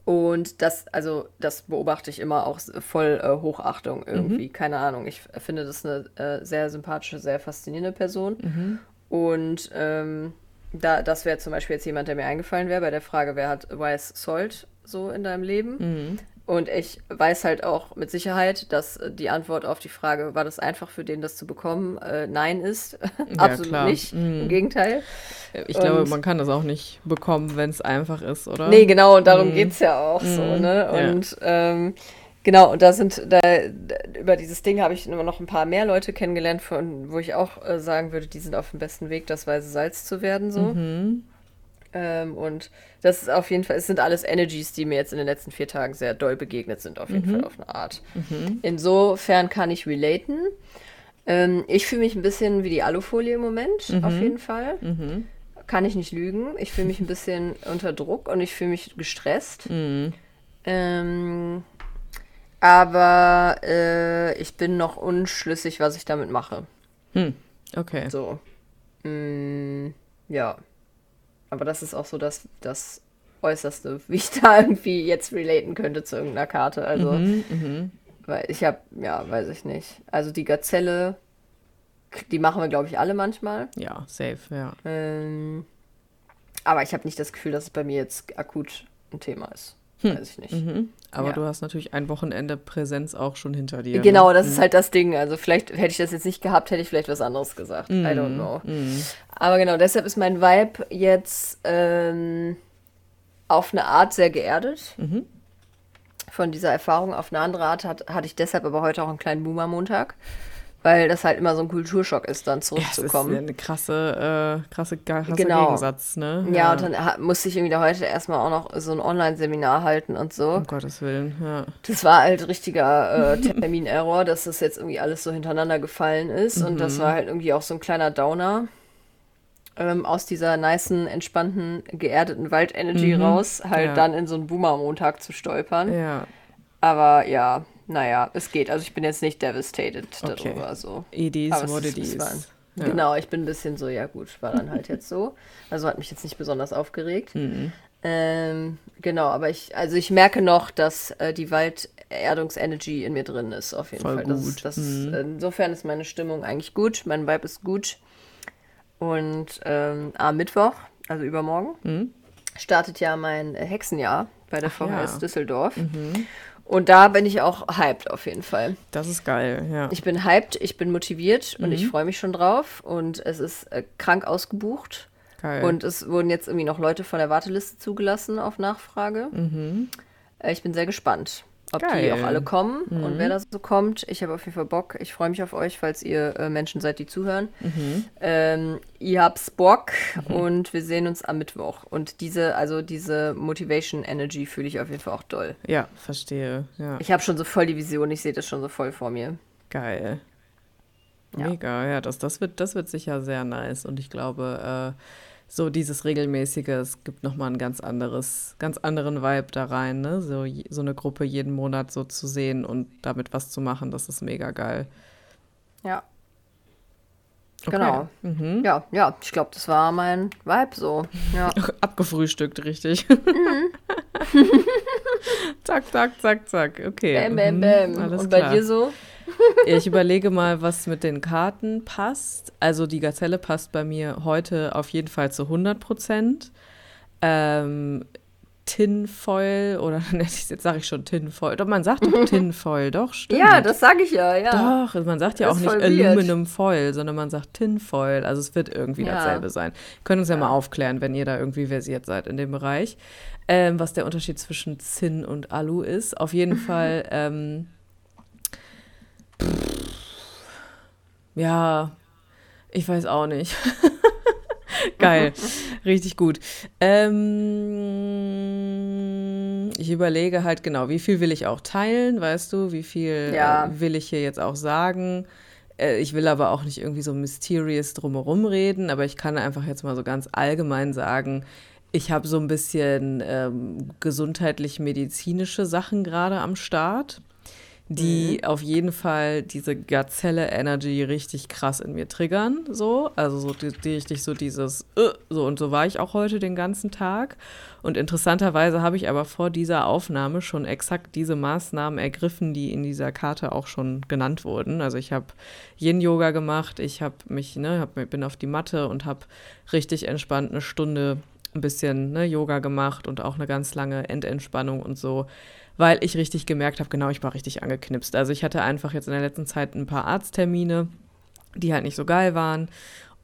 Und das, also das beobachte ich immer auch voll äh, Hochachtung irgendwie. Keine Ahnung. Ich finde das eine äh, sehr sympathische, sehr faszinierende Person. Und ähm, da, das wäre zum Beispiel jetzt jemand, der mir eingefallen wäre bei der Frage, wer hat Weiß Salt so in deinem Leben? Mhm. Und ich weiß halt auch mit Sicherheit, dass äh, die Antwort auf die Frage, war das einfach für den, das zu bekommen, äh, nein ist. Absolut klar. nicht. Mhm. Im Gegenteil. Ich glaube, Und- man kann das auch nicht bekommen, wenn es einfach ist, oder? Nee, genau, und darum Mhm. geht's ja auch so, Mhm, ne? ja. Und ähm, genau, und da sind, da, da über dieses Ding habe ich immer noch ein paar mehr Leute kennengelernt, von, wo ich auch äh, sagen würde, die sind auf dem besten Weg, das weiße Salz zu werden, so. Mhm. Ähm, und das ist auf jeden Fall, es sind alles Energies, die mir jetzt in den letzten vier Tagen sehr doll begegnet sind, auf jeden Fall auf eine Art. Insofern kann ich relaten. Ähm, ich fühle mich ein bisschen wie die Alufolie im Moment, auf jeden Fall. Mhm. Kann ich nicht lügen. Ich fühle mich ein bisschen unter Druck und ich fühle mich gestresst. Mhm. Ähm, aber äh, ich bin noch unschlüssig, was ich damit mache. Hm. Okay. So. Mm, ja. Aber das ist auch so das, das Äußerste, wie ich da irgendwie jetzt relaten könnte zu irgendeiner Karte. Also, Mhm, mhm. Weil ich habe, ja, weiß ich nicht. Also die Gazelle, die machen wir, glaube ich, alle manchmal. Ja, safe, ja. Ähm, aber ich habe nicht das Gefühl, dass es bei mir jetzt akut ein Thema ist. Hm. Weiß ich nicht. Mhm. Aber ja. du hast natürlich ein Wochenende Präsenz auch schon hinter dir. Genau, ne? das mhm. ist halt das Ding. Also vielleicht hätte ich das jetzt nicht gehabt, hätte ich vielleicht was anderes gesagt. Mhm. I don't mhm. know. Mhm. Aber genau, deshalb ist mein Vibe jetzt ähm, auf eine Art sehr geerdet. Mhm. Von dieser Erfahrung auf eine andere Art hat, hatte ich deshalb aber heute auch einen kleinen Boomer-Montag weil das halt immer so ein Kulturschock ist, dann zurückzukommen. Ja, das ist eine krasse, äh, krasse, krasser genau. Gegensatz, ne? Ja, ja, und dann musste ich irgendwie da heute erstmal auch noch so ein Online-Seminar halten und so. Um Gottes Willen, ja. Das war halt richtiger äh, Termin-Error, dass das jetzt irgendwie alles so hintereinander gefallen ist mhm. und das mhm. war halt irgendwie auch so ein kleiner Downer. Ähm, aus dieser niceen, entspannten, geerdeten Wald-Energy mhm. raus, halt ja. dann in so einen Boomer-Montag zu stolpern. Ja. Aber ja, naja, es geht. Also ich bin jetzt nicht devastated okay. darüber. So. It is what it is. Ja. Genau, ich bin ein bisschen so, ja gut, war dann halt jetzt so. Also hat mich jetzt nicht besonders aufgeregt. Mhm. Ähm, genau, aber ich, also ich merke noch, dass äh, die Walderdungsenergy in mir drin ist, auf jeden Voll Fall. Das, das, mhm. insofern ist meine Stimmung eigentlich gut, mein Vibe ist gut. Und ähm, am Mittwoch, also übermorgen, mhm. startet ja mein Hexenjahr bei der Ach, VHS ja. Düsseldorf. Mhm. Und da bin ich auch hyped auf jeden Fall. Das ist geil, ja. Ich bin hyped, ich bin motiviert und ich mhm. freue mich schon drauf. Und es ist äh, krank ausgebucht. Geil. Und es wurden jetzt irgendwie noch Leute von der Warteliste zugelassen auf Nachfrage. Mhm. Äh, ich bin sehr gespannt ob Geil. die auch alle kommen mhm. und wer da so kommt. Ich habe auf jeden Fall Bock. Ich freue mich auf euch, falls ihr äh, Menschen seid, die zuhören. Mhm. Ähm, ihr habt's Bock mhm. und wir sehen uns am Mittwoch. Und diese, also diese Motivation Energy fühle ich auf jeden Fall auch doll. Ja, verstehe. Ja. Ich habe schon so voll die Vision, ich sehe das schon so voll vor mir. Geil. Mega, ja, das, das, wird, das wird sicher sehr nice. Und ich glaube, äh, so dieses regelmäßige, es gibt nochmal einen ganz anderes, ganz anderen Vibe da rein, ne? So, so eine Gruppe jeden Monat so zu sehen und damit was zu machen, das ist mega geil. Ja. Okay. Genau. Mhm. Ja, ja, ich glaube, das war mein Vibe so. Ja. Abgefrühstückt, richtig. Mhm. zack, zack, zack, zack. Okay. Bam, bam, bam. Mhm. Und bei klar. dir so? Ich überlege mal, was mit den Karten passt. Also die Gazelle passt bei mir heute auf jeden Fall zu 100 Prozent. Ähm, Tinfoil oder jetzt sage ich schon Tinfoil. Doch, man sagt doch Tinfoil, doch, stimmt. Ja, das sage ich ja, ja. Doch, man sagt ja auch nicht Aluminum Foil, sondern man sagt Tinfoil. Also es wird irgendwie ja. dasselbe sein. Können uns ja, ja, mal aufklären, wenn ihr da irgendwie versiert seid in dem Bereich, ähm, was der Unterschied zwischen Zinn und Alu ist. Auf jeden Fall ähm, ja, ich weiß auch nicht. Geil, richtig gut. Ähm, ich überlege halt genau, wie viel will ich auch teilen, weißt du? Wie viel ja. äh, will ich hier jetzt auch sagen? Äh, ich will aber auch nicht irgendwie so mysterious drumherum reden, aber ich kann einfach jetzt mal so ganz allgemein sagen, ich habe so ein bisschen ähm, gesundheitlich-medizinische Sachen gerade am Start die mhm. auf jeden Fall diese Gazelle-Energy richtig krass in mir triggern. So, also so die, die richtig so dieses, uh, so und so war ich auch heute den ganzen Tag. Und interessanterweise habe ich aber vor dieser Aufnahme schon exakt diese Maßnahmen ergriffen, die in dieser Karte auch schon genannt wurden. Also ich habe Yin-Yoga gemacht, ich habe mich, ne, hab, bin auf die Matte und habe richtig entspannt eine Stunde ein bisschen ne, Yoga gemacht und auch eine ganz lange Endentspannung und so weil ich richtig gemerkt habe, genau, ich war richtig angeknipst. Also ich hatte einfach jetzt in der letzten Zeit ein paar Arzttermine, die halt nicht so geil waren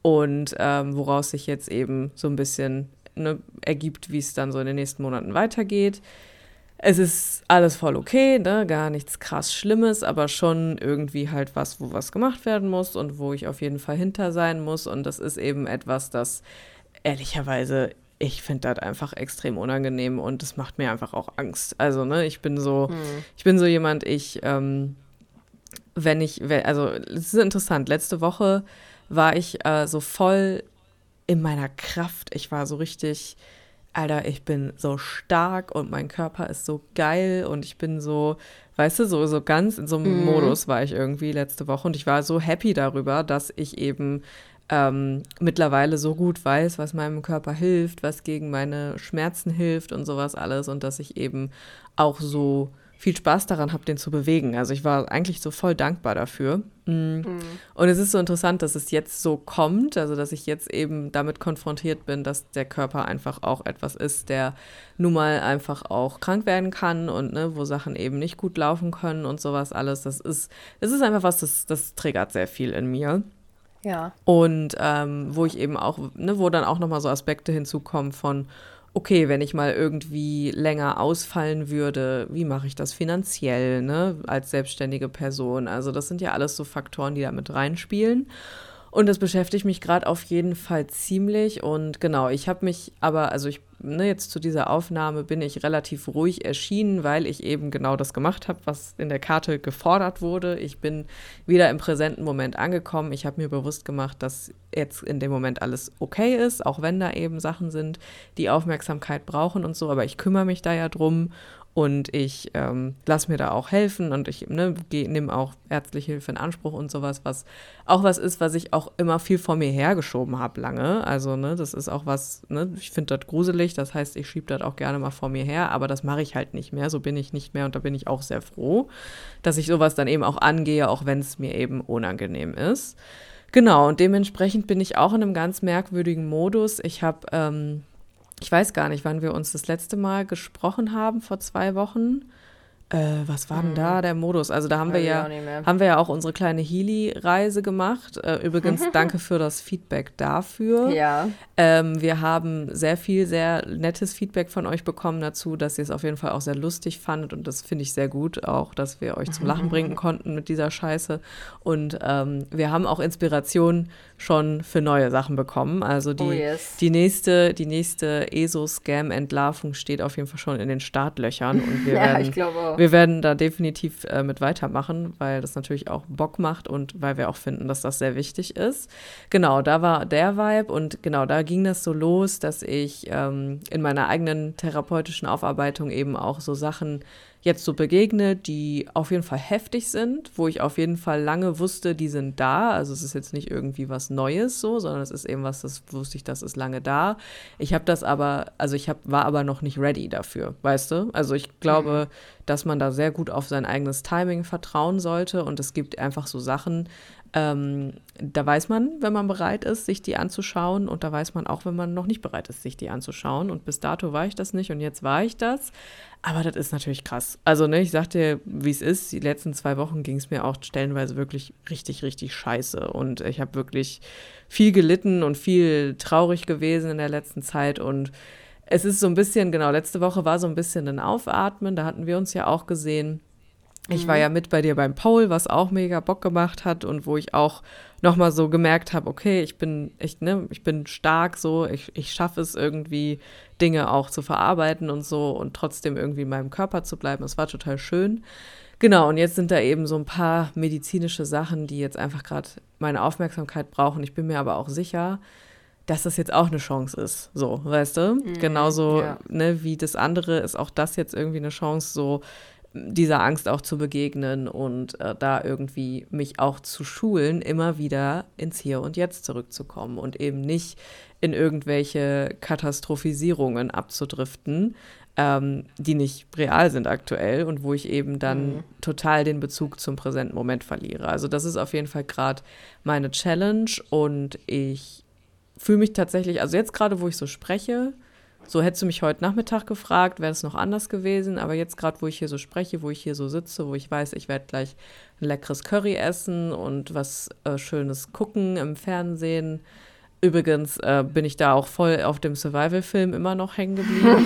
und ähm, woraus sich jetzt eben so ein bisschen ne, ergibt, wie es dann so in den nächsten Monaten weitergeht. Es ist alles voll okay, ne? gar nichts krass Schlimmes, aber schon irgendwie halt was, wo was gemacht werden muss und wo ich auf jeden Fall hinter sein muss. Und das ist eben etwas, das ehrlicherweise ich finde das einfach extrem unangenehm und das macht mir einfach auch Angst. Also, ne, ich bin so, hm. ich bin so jemand, ich, ähm, wenn ich, also, es ist interessant, letzte Woche war ich äh, so voll in meiner Kraft. Ich war so richtig, Alter, ich bin so stark und mein Körper ist so geil und ich bin so, weißt du, so, so ganz in so einem mhm. Modus war ich irgendwie letzte Woche und ich war so happy darüber, dass ich eben ähm, mittlerweile so gut weiß, was meinem Körper hilft, was gegen meine Schmerzen hilft und sowas alles und dass ich eben auch so viel Spaß daran habe, den zu bewegen. Also ich war eigentlich so voll dankbar dafür. Mm. Mhm. Und es ist so interessant, dass es jetzt so kommt, also dass ich jetzt eben damit konfrontiert bin, dass der Körper einfach auch etwas ist, der nun mal einfach auch krank werden kann und ne, wo Sachen eben nicht gut laufen können und sowas alles. Das ist, das ist einfach was, das, das triggert sehr viel in mir. Ja. Und ähm, wo ich eben auch, ne, wo dann auch nochmal so Aspekte hinzukommen von, okay, wenn ich mal irgendwie länger ausfallen würde, wie mache ich das finanziell, ne, als selbstständige Person? Also das sind ja alles so Faktoren, die da mit reinspielen. Und das beschäftigt mich gerade auf jeden Fall ziemlich. Und genau, ich habe mich aber, also ich, ne, jetzt zu dieser Aufnahme bin ich relativ ruhig erschienen, weil ich eben genau das gemacht habe, was in der Karte gefordert wurde. Ich bin wieder im präsenten Moment angekommen. Ich habe mir bewusst gemacht, dass jetzt in dem Moment alles okay ist, auch wenn da eben Sachen sind, die Aufmerksamkeit brauchen und so. Aber ich kümmere mich da ja drum und ich ähm, lasse mir da auch helfen und ich ne, nehme auch ärztliche Hilfe in Anspruch und sowas, was auch was ist, was ich auch immer viel vor mir hergeschoben habe lange. Also, ne, das ist auch was, ne, ich finde das gruselig, das heißt, ich schiebe das auch gerne mal vor mir her, aber das mache ich halt nicht mehr. So bin ich nicht mehr und da bin ich auch sehr froh, dass ich sowas dann eben auch angehe, auch wenn es mir eben unangenehm ist. Genau, und dementsprechend bin ich auch in einem ganz merkwürdigen Modus. Ich habe ähm, ich weiß gar nicht, wann wir uns das letzte Mal gesprochen haben, vor zwei Wochen. Äh, was war denn da mhm. der Modus? Also da haben wir ja, haben wir ja auch unsere kleine Healy-Reise gemacht. Äh, übrigens danke für das Feedback dafür. Ja. Ähm, wir haben sehr viel, sehr nettes Feedback von euch bekommen dazu, dass ihr es auf jeden Fall auch sehr lustig fandet und das finde ich sehr gut, auch dass wir euch zum Lachen bringen konnten mit dieser Scheiße. Und ähm, wir haben auch Inspiration schon für neue Sachen bekommen. Also die, oh yes. die nächste, die nächste ESO-Scam-Entlarvung steht auf jeden Fall schon in den Startlöchern und wir ja, werden, ich glaube auch wir werden da definitiv äh, mit weitermachen, weil das natürlich auch Bock macht und weil wir auch finden, dass das sehr wichtig ist. Genau, da war der Vibe und genau, da ging das so los, dass ich ähm, in meiner eigenen therapeutischen Aufarbeitung eben auch so Sachen jetzt so begegne, die auf jeden Fall heftig sind, wo ich auf jeden Fall lange wusste, die sind da. Also es ist jetzt nicht irgendwie was Neues so, sondern es ist eben was, das wusste ich, das ist lange da. Ich habe das aber, also ich hab, war aber noch nicht ready dafür, weißt du? Also ich glaube, mhm. Dass man da sehr gut auf sein eigenes Timing vertrauen sollte und es gibt einfach so Sachen, ähm, da weiß man, wenn man bereit ist, sich die anzuschauen und da weiß man auch, wenn man noch nicht bereit ist, sich die anzuschauen. Und bis dato war ich das nicht und jetzt war ich das. Aber das ist natürlich krass. Also, ne, ich sag dir, wie es ist. Die letzten zwei Wochen ging es mir auch stellenweise wirklich richtig, richtig scheiße. Und ich habe wirklich viel gelitten und viel traurig gewesen in der letzten Zeit. Und es ist so ein bisschen, genau, letzte Woche war so ein bisschen ein Aufatmen. Da hatten wir uns ja auch gesehen. Ich war mhm. ja mit bei dir beim Paul, was auch mega Bock gemacht hat und wo ich auch nochmal so gemerkt habe, okay, ich bin echt, ne, ich bin stark so, ich, ich schaffe es irgendwie, Dinge auch zu verarbeiten und so und trotzdem irgendwie in meinem Körper zu bleiben. Es war total schön. Genau, und jetzt sind da eben so ein paar medizinische Sachen, die jetzt einfach gerade meine Aufmerksamkeit brauchen. Ich bin mir aber auch sicher, dass das jetzt auch eine Chance ist. So, weißt du? Mhm, Genauso, ja. ne, wie das andere ist auch das jetzt irgendwie eine Chance, so dieser Angst auch zu begegnen und äh, da irgendwie mich auch zu schulen, immer wieder ins Hier und Jetzt zurückzukommen und eben nicht in irgendwelche Katastrophisierungen abzudriften, ähm, die nicht real sind aktuell und wo ich eben dann mhm. total den Bezug zum präsenten Moment verliere. Also das ist auf jeden Fall gerade meine Challenge und ich fühle mich tatsächlich, also jetzt gerade, wo ich so spreche, so hättest du mich heute Nachmittag gefragt, wäre es noch anders gewesen. Aber jetzt gerade, wo ich hier so spreche, wo ich hier so sitze, wo ich weiß, ich werde gleich ein leckeres Curry essen und was äh, Schönes gucken im Fernsehen, Übrigens äh, bin ich da auch voll auf dem Survival-Film immer noch hängen geblieben.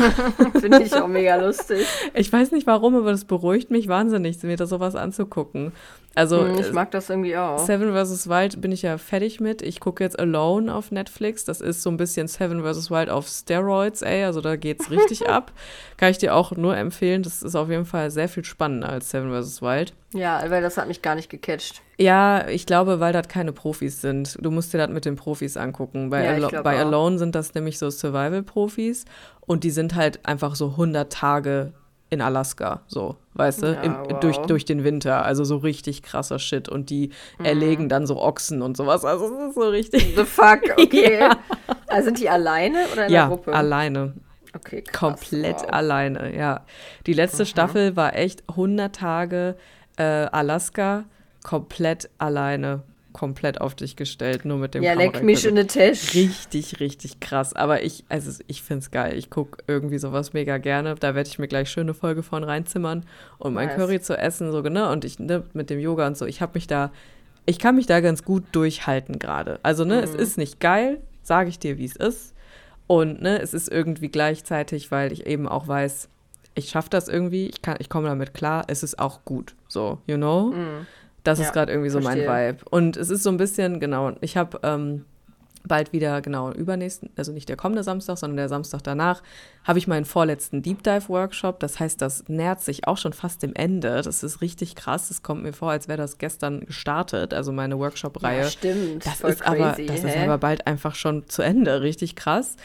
Finde ich auch mega lustig. Ich weiß nicht warum, aber das beruhigt mich wahnsinnig, mir da sowas anzugucken. Also, hm, ich mag das irgendwie auch. Seven vs. Wild bin ich ja fertig mit. Ich gucke jetzt Alone auf Netflix. Das ist so ein bisschen Seven vs. Wild auf Steroids, ey. Also da geht's richtig ab. Kann ich dir auch nur empfehlen. Das ist auf jeden Fall sehr viel spannender als Seven vs. Wild. Ja, weil das hat mich gar nicht gecatcht. Ja, ich glaube, weil das keine Profis sind. Du musst dir das mit den Profis angucken. Bei, ja, Alo bei Alone sind das nämlich so Survival-Profis und die sind halt einfach so 100 Tage in Alaska, so, weißt du, ja, Im, wow. durch, durch den Winter, also so richtig krasser Shit und die mhm. erlegen dann so Ochsen und sowas, also es ist so richtig. The fuck, okay. ja. Also sind die alleine oder in ja, der Gruppe? alleine. Okay, krass, Komplett wow. alleine, ja. Die letzte Staffel war echt 100 Tage äh, Alaska, komplett alleine, komplett auf dich gestellt, nur mit dem Ja, leck mich in den Tisch. Richtig, richtig krass. Aber ich, also ich finde es geil. Ich gucke irgendwie sowas mega gerne. Da werde ich mir gleich schöne Folge von reinzimmern und mein Nice. Curry zu essen, so genau. Und ich, ne, mit dem Yoga und so, ich habe mich da, ich kann mich da ganz gut durchhalten gerade. Also, ne, es ist nicht geil, sage ich dir, wie es ist. Und ne, es ist irgendwie gleichzeitig, weil ich eben auch weiß, ich schaffe das irgendwie, ich, kann, ich komme damit klar, es ist auch gut. So, you know? Das Ja, ist gerade irgendwie so mein verstehe. Vibe. Und es ist so ein bisschen, genau, ich habe ähm, bald wieder, genau, übernächsten, also nicht der kommende Samstag, sondern der Samstag danach, habe ich meinen vorletzten Deep Dive Workshop. Das heißt, das nähert sich auch schon fast dem Ende. Das ist richtig krass. Es kommt mir vor, als wäre das gestern gestartet, also meine Workshop-Reihe. Ja, stimmt. Das ist aber, crazy, das ist aber bald einfach schon zu Ende, richtig krass.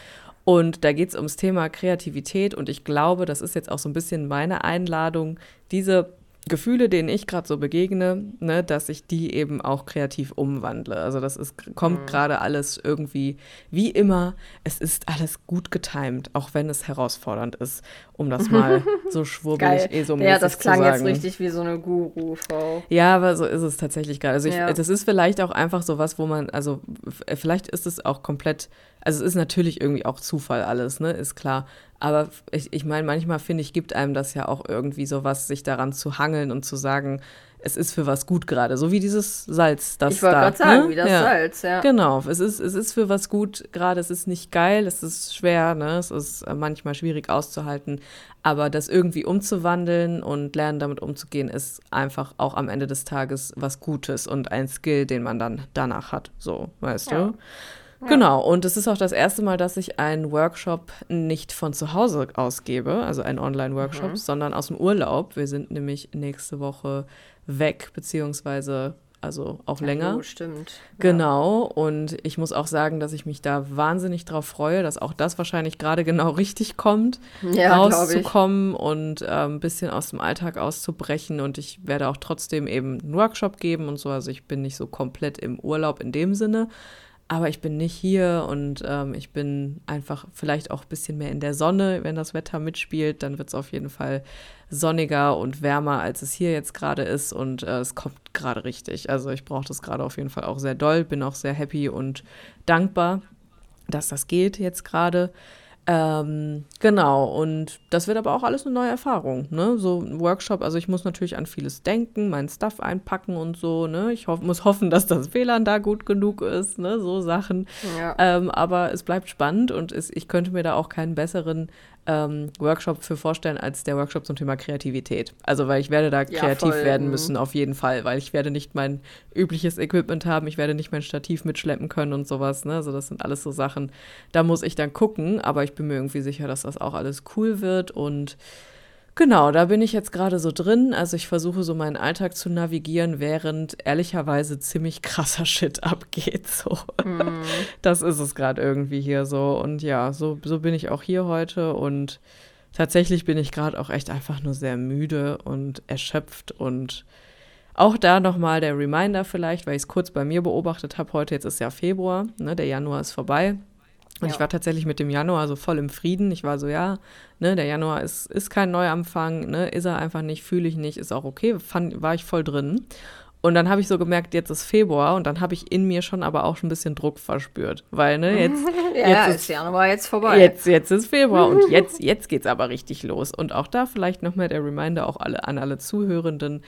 Und da geht es ums Thema Kreativität und ich glaube, das ist jetzt auch so ein bisschen meine Einladung, diese Gefühle, denen ich gerade so begegne, ne, dass ich die eben auch kreativ umwandle. Also das ist, kommt gerade alles irgendwie wie immer. Es ist alles gut getimed, auch wenn es herausfordernd ist, um das mal so schwurbelig eh so ja, das klang jetzt richtig wie so eine Guru-Frau. Ja, aber so ist es tatsächlich gerade. Also ich, Ja. das ist vielleicht auch einfach so was, wo man, also vielleicht ist es auch komplett, also es ist natürlich irgendwie auch Zufall alles, ne, ist klar. Aber ich, ich meine, manchmal finde ich, gibt einem das ja auch irgendwie so was, sich daran zu hangeln und zu sagen, es ist für was gut gerade. So wie dieses Salz, das Ich wollte gerade sagen, ne? wie das ja. Salz, ja. Genau, es ist, es ist für was gut, gerade es ist nicht geil, es ist schwer, ne? es ist äh, manchmal schwierig auszuhalten, aber das irgendwie umzuwandeln und lernen damit umzugehen, ist einfach auch am Ende des Tages was Gutes und ein Skill, den man dann danach hat, so, weißt Ja. du? Genau, und es ist auch das erste Mal, dass ich einen Workshop nicht von zu Hause aus gebe, also einen Online-Workshop, sondern aus dem Urlaub. Wir sind nämlich nächste Woche weg, beziehungsweise also auch länger. Oh, stimmt. Genau, und ich muss auch sagen, dass ich mich da wahnsinnig drauf freue, dass auch das wahrscheinlich gerade genau richtig kommt, Ja, rauszukommen und ähm, ein bisschen aus dem Alltag auszubrechen. Und ich werde auch trotzdem eben einen Workshop geben und so. Also ich bin nicht so komplett im Urlaub in dem Sinne. Aber ich bin nicht hier und ähm, ich bin einfach vielleicht auch ein bisschen mehr in der Sonne. Wenn das Wetter mitspielt, dann wird es auf jeden Fall sonniger und wärmer, als es hier jetzt gerade ist. Und äh, es kommt gerade richtig. Also ich brauche das gerade auf jeden Fall auch sehr doll. Bin auch sehr happy und dankbar, dass das geht jetzt gerade. Ähm, genau, und das wird aber auch alles eine neue Erfahrung, ne? So ein Workshop, also ich muss natürlich an vieles denken, meinen Stuff einpacken und so, ne? Ich hoff, muss hoffen, dass das WLAN da gut genug ist, ne? So Sachen. Ja. Ähm, aber es bleibt spannend und es, ich könnte mir da auch keinen besseren ähm, Workshop für vorstellen als der Workshop zum Thema Kreativität. Also, weil ich werde da Ja, kreativ voll, werden mhm. müssen, auf jeden Fall, weil ich werde nicht mein übliches Equipment haben, ich werde nicht mein Stativ mitschleppen können und sowas, ne? Also, das sind alles so Sachen, da muss ich dann gucken, aber ich bin mir irgendwie sicher, dass das auch alles cool wird und Genau, da bin ich jetzt gerade so drin. Also ich versuche so meinen Alltag zu navigieren, während ehrlicherweise ziemlich krasser Shit abgeht. So. Das ist es gerade irgendwie hier so. Und ja, so, so bin ich auch hier heute. Und tatsächlich bin ich gerade auch echt einfach nur sehr müde und erschöpft. Und auch da nochmal der Reminder vielleicht, weil ich es kurz bei mir beobachtet habe heute. Jetzt ist ja Februar, ne, der Januar ist vorbei. Und Ja. ich war tatsächlich mit dem Januar so voll im Frieden. Ich war so, ja, ne, der Januar ist, ist kein Neuanfang, ne, ist er einfach nicht, fühle ich nicht, ist auch okay, fand, war ich voll drin. Und dann habe ich so gemerkt, jetzt ist Februar und dann habe ich in mir schon aber auch schon ein bisschen Druck verspürt. Weil, ne, jetzt, Ja, jetzt ist ist Januar jetzt vorbei. Jetzt, jetzt ist Februar und jetzt, jetzt geht's aber richtig los. Und auch da vielleicht nochmal der Reminder auch alle, an alle Zuhörenden,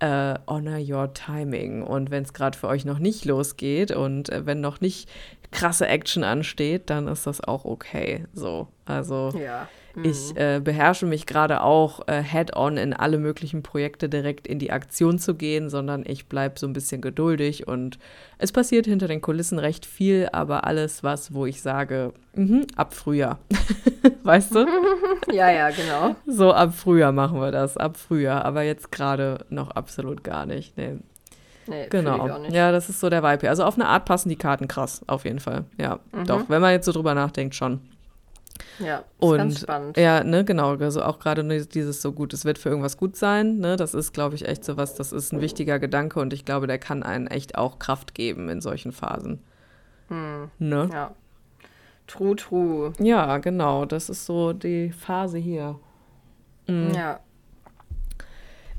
äh, honor your timing. Und wenn es gerade für euch noch nicht losgeht und äh, wenn noch nicht krasse Action ansteht, dann ist das auch okay. So, also Ja. ich äh, beherrsche mich gerade auch äh, head-on in alle möglichen Projekte direkt in die Aktion zu gehen, sondern ich bleibe so ein bisschen geduldig und es passiert hinter den Kulissen recht viel, aber alles was, wo ich sage, mhm, ab Frühjahr, weißt du? Ja, ja, genau. So ab Frühjahr machen wir das, ab Frühjahr, aber jetzt gerade noch absolut gar nicht. Nee. Nee, Genau. Ja, das ist so der Vibe hier. Also auf eine Art passen die Karten krass, auf jeden Fall. Ja, Mhm. doch, wenn man jetzt so drüber nachdenkt, schon. Ja, ist Und ganz spannend. ja, ne, genau, also auch gerade dieses so gut, es wird für irgendwas gut sein, ne, das ist, glaube ich, echt so was, das ist ein wichtiger Gedanke und ich glaube, der kann einen echt auch Kraft geben in solchen Phasen. Ne? Ja. True, true. Ja, genau. Das ist so die Phase hier. Mhm. Ja.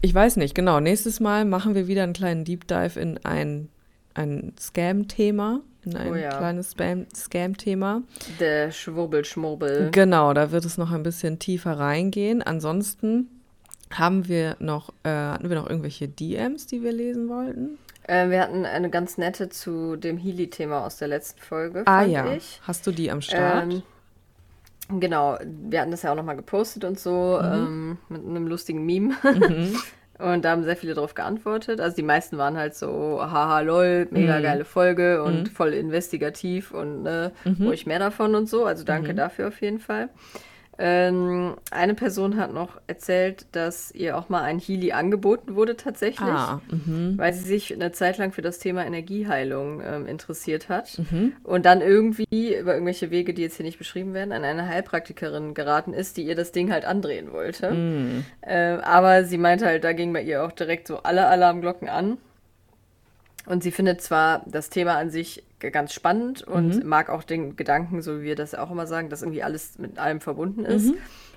Ich weiß nicht, genau. Nächstes Mal machen wir wieder einen kleinen Deep Dive in ein, ein Scam-Thema, in ein Oh ja. kleines Scam-Thema. Der Schwurbel-Schmurbel. Genau, da wird es noch ein bisschen tiefer reingehen. Ansonsten haben wir noch, äh, hatten wir noch irgendwelche DMs, die wir lesen wollten? Äh, wir hatten eine ganz nette zu dem Healy-Thema aus der letzten Folge, Ah ja. ich. Hast du die am Start? Ähm, genau, wir hatten das ja auch nochmal gepostet und so, Mhm. ähm, mit einem lustigen Meme. Und da haben sehr viele darauf geantwortet. Also die meisten waren halt so, haha, lol, mega Mhm. geile Folge und voll investigativ und Mhm. ruhig mehr davon und so. Also danke dafür auf jeden Fall. Ähm, eine Person hat noch erzählt, dass ihr auch mal ein Healy angeboten wurde tatsächlich, ah, mhm. weil sie sich eine Zeit lang für das Thema Energieheilung ähm, interessiert hat Mhm. und dann irgendwie über irgendwelche Wege, die jetzt hier nicht beschrieben werden, an eine Heilpraktikerin geraten ist, die ihr das Ding halt andrehen wollte. Mhm. Äh, aber sie meinte halt, da gingen bei ihr auch direkt so alle Alarmglocken an. Und sie findet zwar das Thema an sich ganz spannend und mag auch den Gedanken, so wie wir das auch immer sagen, dass irgendwie alles mit allem verbunden ist.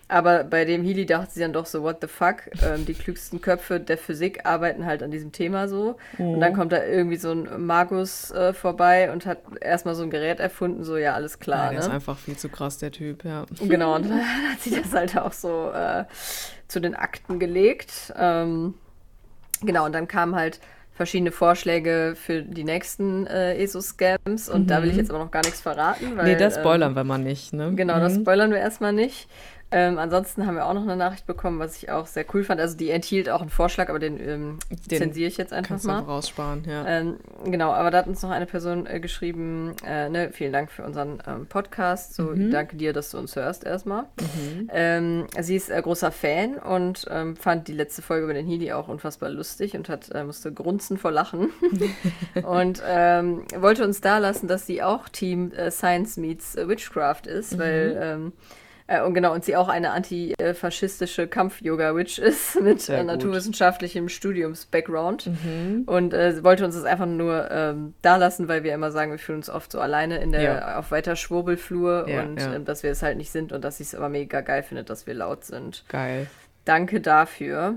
Aber bei dem Healy dachte sie dann doch so, what the fuck? Ähm, die klügsten Köpfe der Physik arbeiten halt an diesem Thema so. Und dann kommt da irgendwie so ein Magus äh, vorbei und hat erstmal so ein Gerät erfunden, so ja, alles Ja, klar. der ist ne? einfach viel zu krass, der Typ, ja. Genau, und dann hat sie das halt auch so äh, zu den Akten gelegt. Ähm, genau, und dann kamen halt verschiedene Vorschläge für die nächsten äh, ESO-Scams und da will ich jetzt aber noch gar nichts verraten. Weil, nee, das ähm, spoilern wir mal nicht, ne? Genau, das Mhm. spoilern wir erstmal nicht. Ähm, ansonsten haben wir auch noch eine Nachricht bekommen, was ich auch sehr cool fand. Also die enthielt auch einen Vorschlag, aber den, ähm, Den zensiere ich jetzt einfach Kannst mal. einfach raussparen, ja. Ähm, genau, aber da hat uns noch eine Person äh, geschrieben, äh, ne, vielen Dank für unseren ähm, Podcast. So, Mhm. danke dir, dass du uns hörst erstmal. Ähm, sie ist äh, großer Fan und ähm, fand die letzte Folge über den Healy auch unfassbar lustig und hat, äh, musste grunzen vor Lachen. und wollte uns da lassen, dass sie auch Team äh, Science Meets Witchcraft ist, weil ähm, äh, und genau, und sie auch eine antifaschistische Kampf-Yoga-Witch ist mit äh, naturwissenschaftlichem Studiums-Background. Mhm. Und äh, sie wollte uns das einfach nur ähm, da lassen, weil wir immer sagen, wir fühlen uns oft so alleine in der, Ja. auf weiter Schwurbelflur Ja, und ja. ähm, dass wir es halt nicht sind und dass sie es aber mega geil findet, dass wir laut sind. Geil. Danke dafür.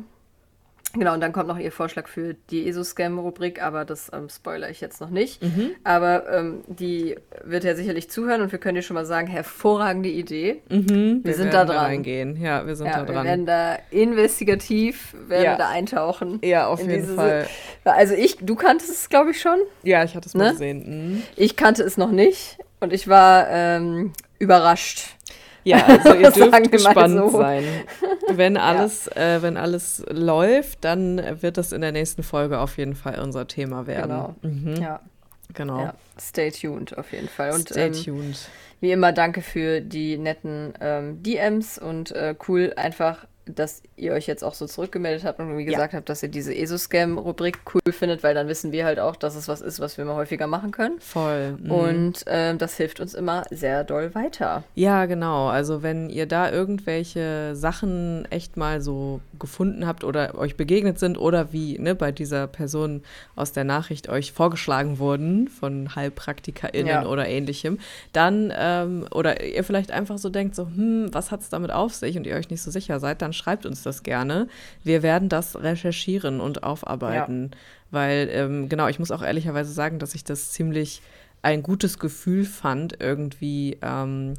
Genau, und dann kommt noch ihr Vorschlag für die ESO-Scam-Rubrik, aber das ähm, spoilere ich jetzt noch nicht. Mhm. Aber ähm, die wird ja sicherlich zuhören und wir können dir schon mal sagen, hervorragende Idee. Mhm, Wir sind werden da dran. reingehen. Ja, wir sind Ja, da wir dran. werden da investigativ, werden Ja. wir da eintauchen. ja, auf jeden Fall. Also ich, du kanntest es, glaube ich, schon. Ja, ich hatte es mal Ne? gesehen. Mhm. Ich kannte es noch nicht und ich war ähm, überrascht. Ja, also ihr dürft gespannt so. sein. Wenn alles, äh, wenn alles läuft, dann wird das in der nächsten Folge auf jeden Fall unser Thema werden. Genau. Mhm. Ja, Genau. ja. Stay tuned auf jeden Fall. Und Stay ähm, tuned. wie immer, danke für die netten ähm, DMs und äh, cool einfach, dass ihr euch jetzt auch so zurückgemeldet habt und wie Ja. gesagt habt, dass ihr diese ESO-Scam-Rubrik cool findet, weil dann wissen wir halt auch, dass es was ist, was wir mal häufiger machen können. Voll. Mhm. Und ähm, das hilft uns immer sehr doll weiter. Ja, genau. Also wenn ihr da irgendwelche Sachen echt mal so gefunden habt oder euch begegnet sind oder wie ne, bei dieser Person aus der Nachricht euch vorgeschlagen wurden von HeilpraktikerInnen Ja. oder ähnlichem, dann ähm, oder ihr vielleicht einfach so denkt, so, hm, was hat es damit auf sich und ihr euch nicht so sicher seid, dann schreibt uns das gerne. Wir werden das recherchieren und aufarbeiten. Weil, ähm, genau, ich muss auch ehrlicherweise sagen, dass ich das ziemlich ein gutes Gefühl fand, irgendwie ähm,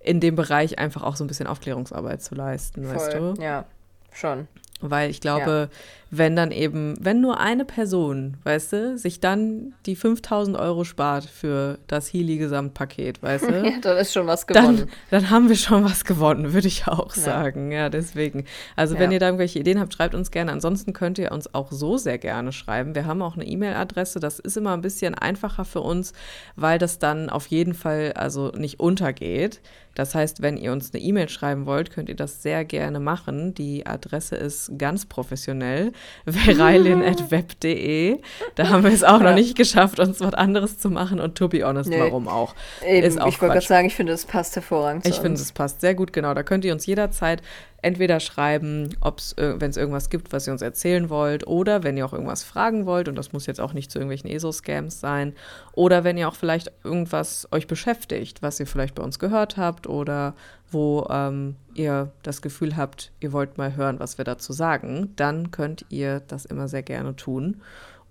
in dem Bereich einfach auch so ein bisschen Aufklärungsarbeit zu leisten, weißt du? Ja, schon. Weil ich glaube, wenn dann eben, wenn nur eine Person, weißt du, sich dann die 5000 Euro spart für das Healy-Gesamtpaket, weißt du? Ja, dann ist schon was gewonnen. Dann, dann haben wir schon was gewonnen, würde ich auch Ja. sagen. Ja, deswegen. Also, wenn Ja. ihr da irgendwelche Ideen habt, schreibt uns gerne. Ansonsten könnt ihr uns auch so sehr gerne schreiben. Wir haben auch eine E-Mail-Adresse. Das ist immer ein bisschen einfacher für uns, weil das dann auf jeden Fall also nicht untergeht. Das heißt, wenn ihr uns eine E-Mail schreiben wollt, könnt ihr das sehr gerne machen. Die Adresse ist ganz professionell, vereilin.web.de. Da haben wir es auch ja. noch nicht geschafft, uns was anderes zu machen und to be honest, nee. warum auch. Eben, ist auch ich wollte gerade sagen, ich finde, es passt hervorragend. Ich finde, es passt sehr gut, genau. Da könnt ihr uns jederzeit entweder schreiben, äh, wenn es irgendwas gibt, was ihr uns erzählen wollt, oder wenn ihr auch irgendwas fragen wollt, und das muss jetzt auch nicht zu irgendwelchen ESO-Scams sein, oder wenn ihr auch vielleicht irgendwas euch beschäftigt, was ihr vielleicht bei uns gehört habt oder wo ähm, ihr das Gefühl habt, ihr wollt mal hören, was wir dazu sagen, dann könnt ihr das immer sehr gerne tun.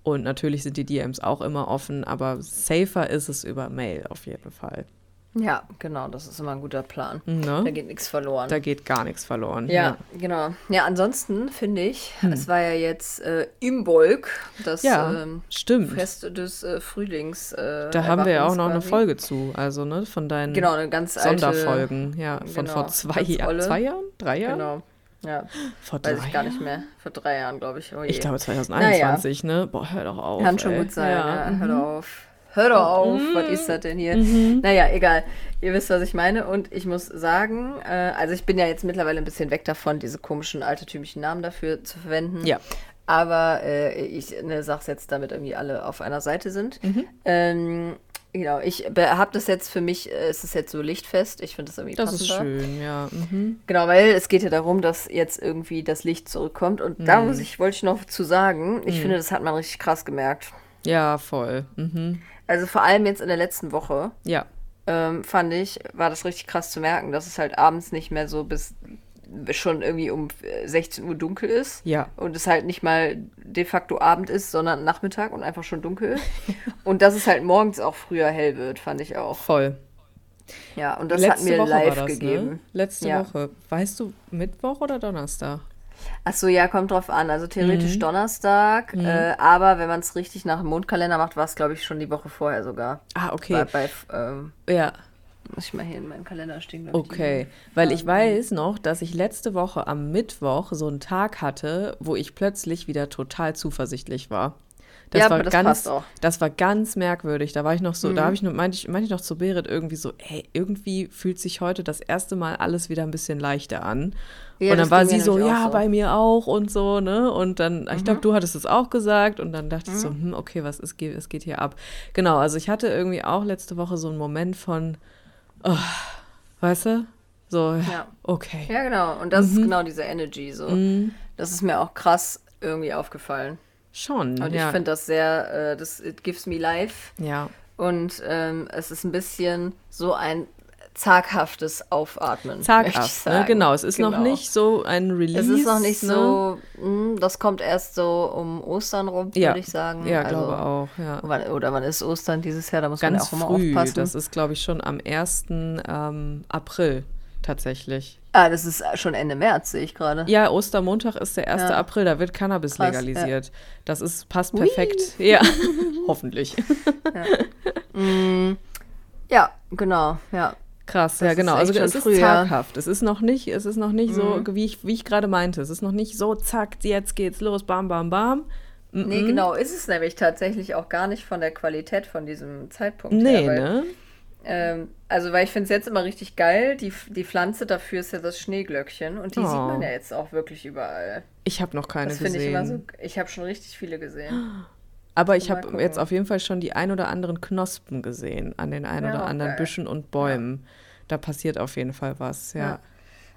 Und natürlich sind die DMs auch immer offen, aber safer ist es über Mail auf jeden Fall. Ja, genau, das ist immer ein guter Plan. Ne? Da geht nichts verloren. Da geht gar nichts verloren. Ja, ja. genau. Ja, ansonsten finde ich, hm. es war ja jetzt äh, Imbolg, das ja, ähm. Fest des äh, Frühlings. Äh, da haben wir ja auch noch quasi. eine Folge zu, also ne, von deinen genau, eine ganz alte, Sonderfolgen, ja, von genau, vor zwei, Jahr, zwei Jahren, drei Jahren. Genau. Ja, vor drei weiß ich gar nicht mehr. Vor drei Jahren, glaube ich. Oh ich glaube 2021, naja. ne? Boah, hör doch auf. Kann schon gut sein, ja. ja. Hör doch mhm. auf hör doch auf, mhm. was ist das denn hier? Mhm. Naja, egal. Ihr wisst, was ich meine. Und ich muss sagen, äh, also ich bin ja jetzt mittlerweile ein bisschen weg davon, diese komischen altertümlichen Namen dafür zu verwenden. Ja. Aber äh, ich ne, sag's jetzt, damit irgendwie alle auf einer Seite sind. Mhm. Ähm, Genau, ich habe das jetzt für mich, äh, es ist jetzt so lichtfest. Ich finde das irgendwie Das passender. ist schön, ja. Mhm. Genau, weil es geht ja darum, dass jetzt irgendwie das Licht zurückkommt. Und mhm. da muss ich, wollte ich noch zu sagen, ich mhm. finde, das hat man richtig krass gemerkt. Ja, voll. Mhm. Also vor allem jetzt in der letzten Woche. Ja. Ähm, fand ich, war das richtig krass zu merken, dass es halt abends nicht mehr so bis schon irgendwie um 16 Uhr dunkel ist. Ja. Und es halt nicht mal de facto Abend ist, sondern Nachmittag und einfach schon dunkel. und dass es halt morgens auch früher hell wird, fand ich auch. Voll. Ja, und das Letzte hat mir Woche live das, ne? gegeben. Ne? Letzte ja. Woche. Weißt du, Mittwoch oder Donnerstag? Ach so, ja, kommt drauf an. Also theoretisch mhm. Donnerstag, mhm. Äh, aber wenn man es richtig nach dem Mondkalender macht, war es, glaube ich, schon die Woche vorher sogar. Ah, okay. Bei, bei, ähm, ja. Muss ich mal hier in meinem Kalender stehen. Okay, ich, weil ich weiß noch, dass ich letzte Woche am Mittwoch so einen Tag hatte, wo ich plötzlich wieder total zuversichtlich war. Das ja, war das ganz, das war ganz merkwürdig. Da war ich noch so, mhm. da habe ich noch, meinte ich, meinte ich noch zu Berit irgendwie so, hey, irgendwie fühlt sich heute das erste Mal alles wieder ein bisschen leichter an. Ja, und dann war sie so, ja, so. bei mir auch und so, ne? Und dann, mhm. ich glaube, du hattest es auch gesagt und dann dachte mhm. ich so, mhm. hm, okay, was ist, es geht hier ab? Genau, also ich hatte irgendwie auch letzte Woche so einen Moment von, oh, weißt du? So, ja. okay. Ja, genau. Und das ist mhm. genau diese Energy so. Mhm. Das ist mir auch krass irgendwie aufgefallen. Schon. Und ja. ich finde das sehr, äh, das it gives me life. Ja. Und ähm, es ist ein bisschen so ein zaghaftes Aufatmen. Zaghaft, ne? genau. Es ist genau. noch nicht so ein Release. Es ist noch nicht ne? so, mh, hm, das kommt erst so um Ostern rum, würde ja. ich sagen. Ja, also, glaube auch, ja. Wann, oder wann ist Ostern dieses Jahr? Da muss Ganz man auch früh. immer aufpassen. Das ist, glaube ich, schon am 1. Ähm, April tatsächlich. Ah, das ist schon Ende März, sehe ich gerade. Ja, Ostermontag ist der 1. Ja. April, da wird Cannabis Krass, legalisiert. Ja. Das ist, passt perfekt. Ui. Ja, hoffentlich. Ja. Mm, ja, genau, ja. Krass, das ja genau. Also es ist zaghaft. Es ist noch nicht, es ist noch nicht mhm. so, wie ich, wie ich gerade meinte. Es ist noch nicht so, zack, jetzt geht's los, bam, bam, bam. Mm Nee, genau, ist es nämlich tatsächlich auch gar nicht von der Qualität von diesem Zeitpunkt nee, her. Ne? Ähm, also, weil ich finde es jetzt immer richtig geil. Die, die Pflanze dafür ist ja das Schneeglöckchen und die oh. sieht man ja jetzt auch wirklich überall. Ich habe noch keine das gesehen. Ich, immer so, ich habe schon richtig viele gesehen. Aber ich habe jetzt auf jeden Fall schon die ein oder anderen Knospen gesehen an den ein ja, oder anderen geil. Büschen und Bäumen. Ja. Da passiert auf jeden Fall was, ja. ja.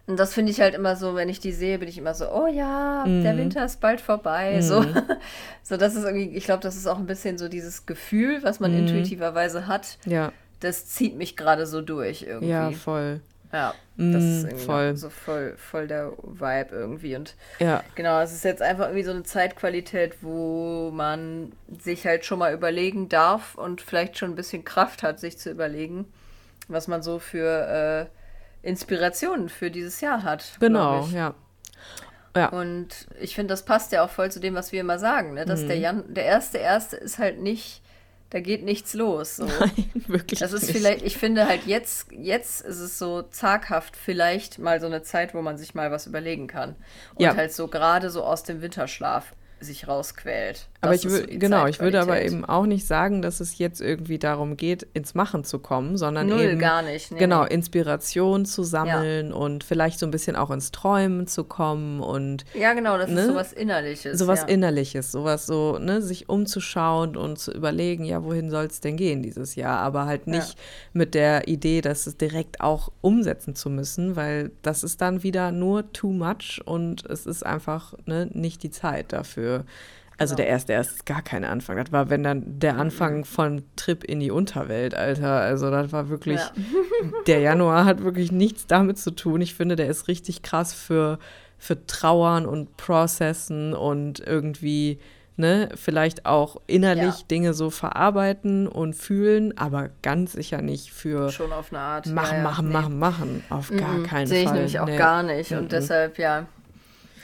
Und das finde ich halt immer so, wenn ich die sehe, bin ich immer so, oh ja, mm. der mhm. Winter ist bald vorbei. Mm. So, so das ist irgendwie, ich glaube, das ist auch ein bisschen so dieses Gefühl, was man mm. intuitiverweise hat. Ja das zieht mich gerade so durch irgendwie. Ja, voll. Ja, das mm, ist voll. so voll, voll der Vibe irgendwie. Und ja. genau, es ist jetzt einfach irgendwie so eine Zeitqualität, wo man sich halt schon mal überlegen darf und vielleicht schon ein bisschen Kraft hat, sich zu überlegen, was man so für äh, Inspirationen für dieses Jahr hat. Genau, ja. Ja. Und ich finde, das passt ja auch voll zu dem, was wir immer sagen, ne? dass mhm. der, Jan der erste erste ist halt nicht da geht nichts los. So. Nein, wirklich. Das ist nicht. vielleicht, ich finde halt jetzt, jetzt ist es so zaghaft, vielleicht mal so eine Zeit, wo man sich mal was überlegen kann. Und ja. halt so gerade so aus dem Winterschlaf sich rausquält. Aber ich so würde, die genau, ich würde aber eben auch nicht sagen, dass es jetzt irgendwie darum geht, ins Machen zu kommen, sondern Null, eben gar nicht, nee, genau. Inspiration zu sammeln und vielleicht so ein bisschen auch ins Träumen zu kommen und Ja, genau, das ne? ist sowas Innerliches. sowas ja. Innerliches, sowas so, ne, sich umzuschauen und zu überlegen, ja, wohin soll es denn gehen dieses Jahr, aber halt Ja. nicht mit der Idee, dass es direkt auch umsetzen zu müssen, weil das ist dann wieder nur too much und es ist einfach ne, nicht die Zeit dafür. Also Genau. der erste, der ist gar kein Anfang. Das war, wenn dann der Anfang von Trip in die Unterwelt, Alter. Also das war wirklich, Ja. der Januar hat wirklich nichts damit zu tun. Ich finde, der ist richtig krass für, für Trauern und Processen und irgendwie, ne, vielleicht auch innerlich Ja. Dinge so verarbeiten und fühlen, aber ganz sicher nicht für Schon auf eine Art. machen, ja, machen, nee. machen, machen. Auf gar Mhm, keinen Sehe ich Fall. nämlich auch Nee. gar nicht. Und Mhm. deshalb, ja.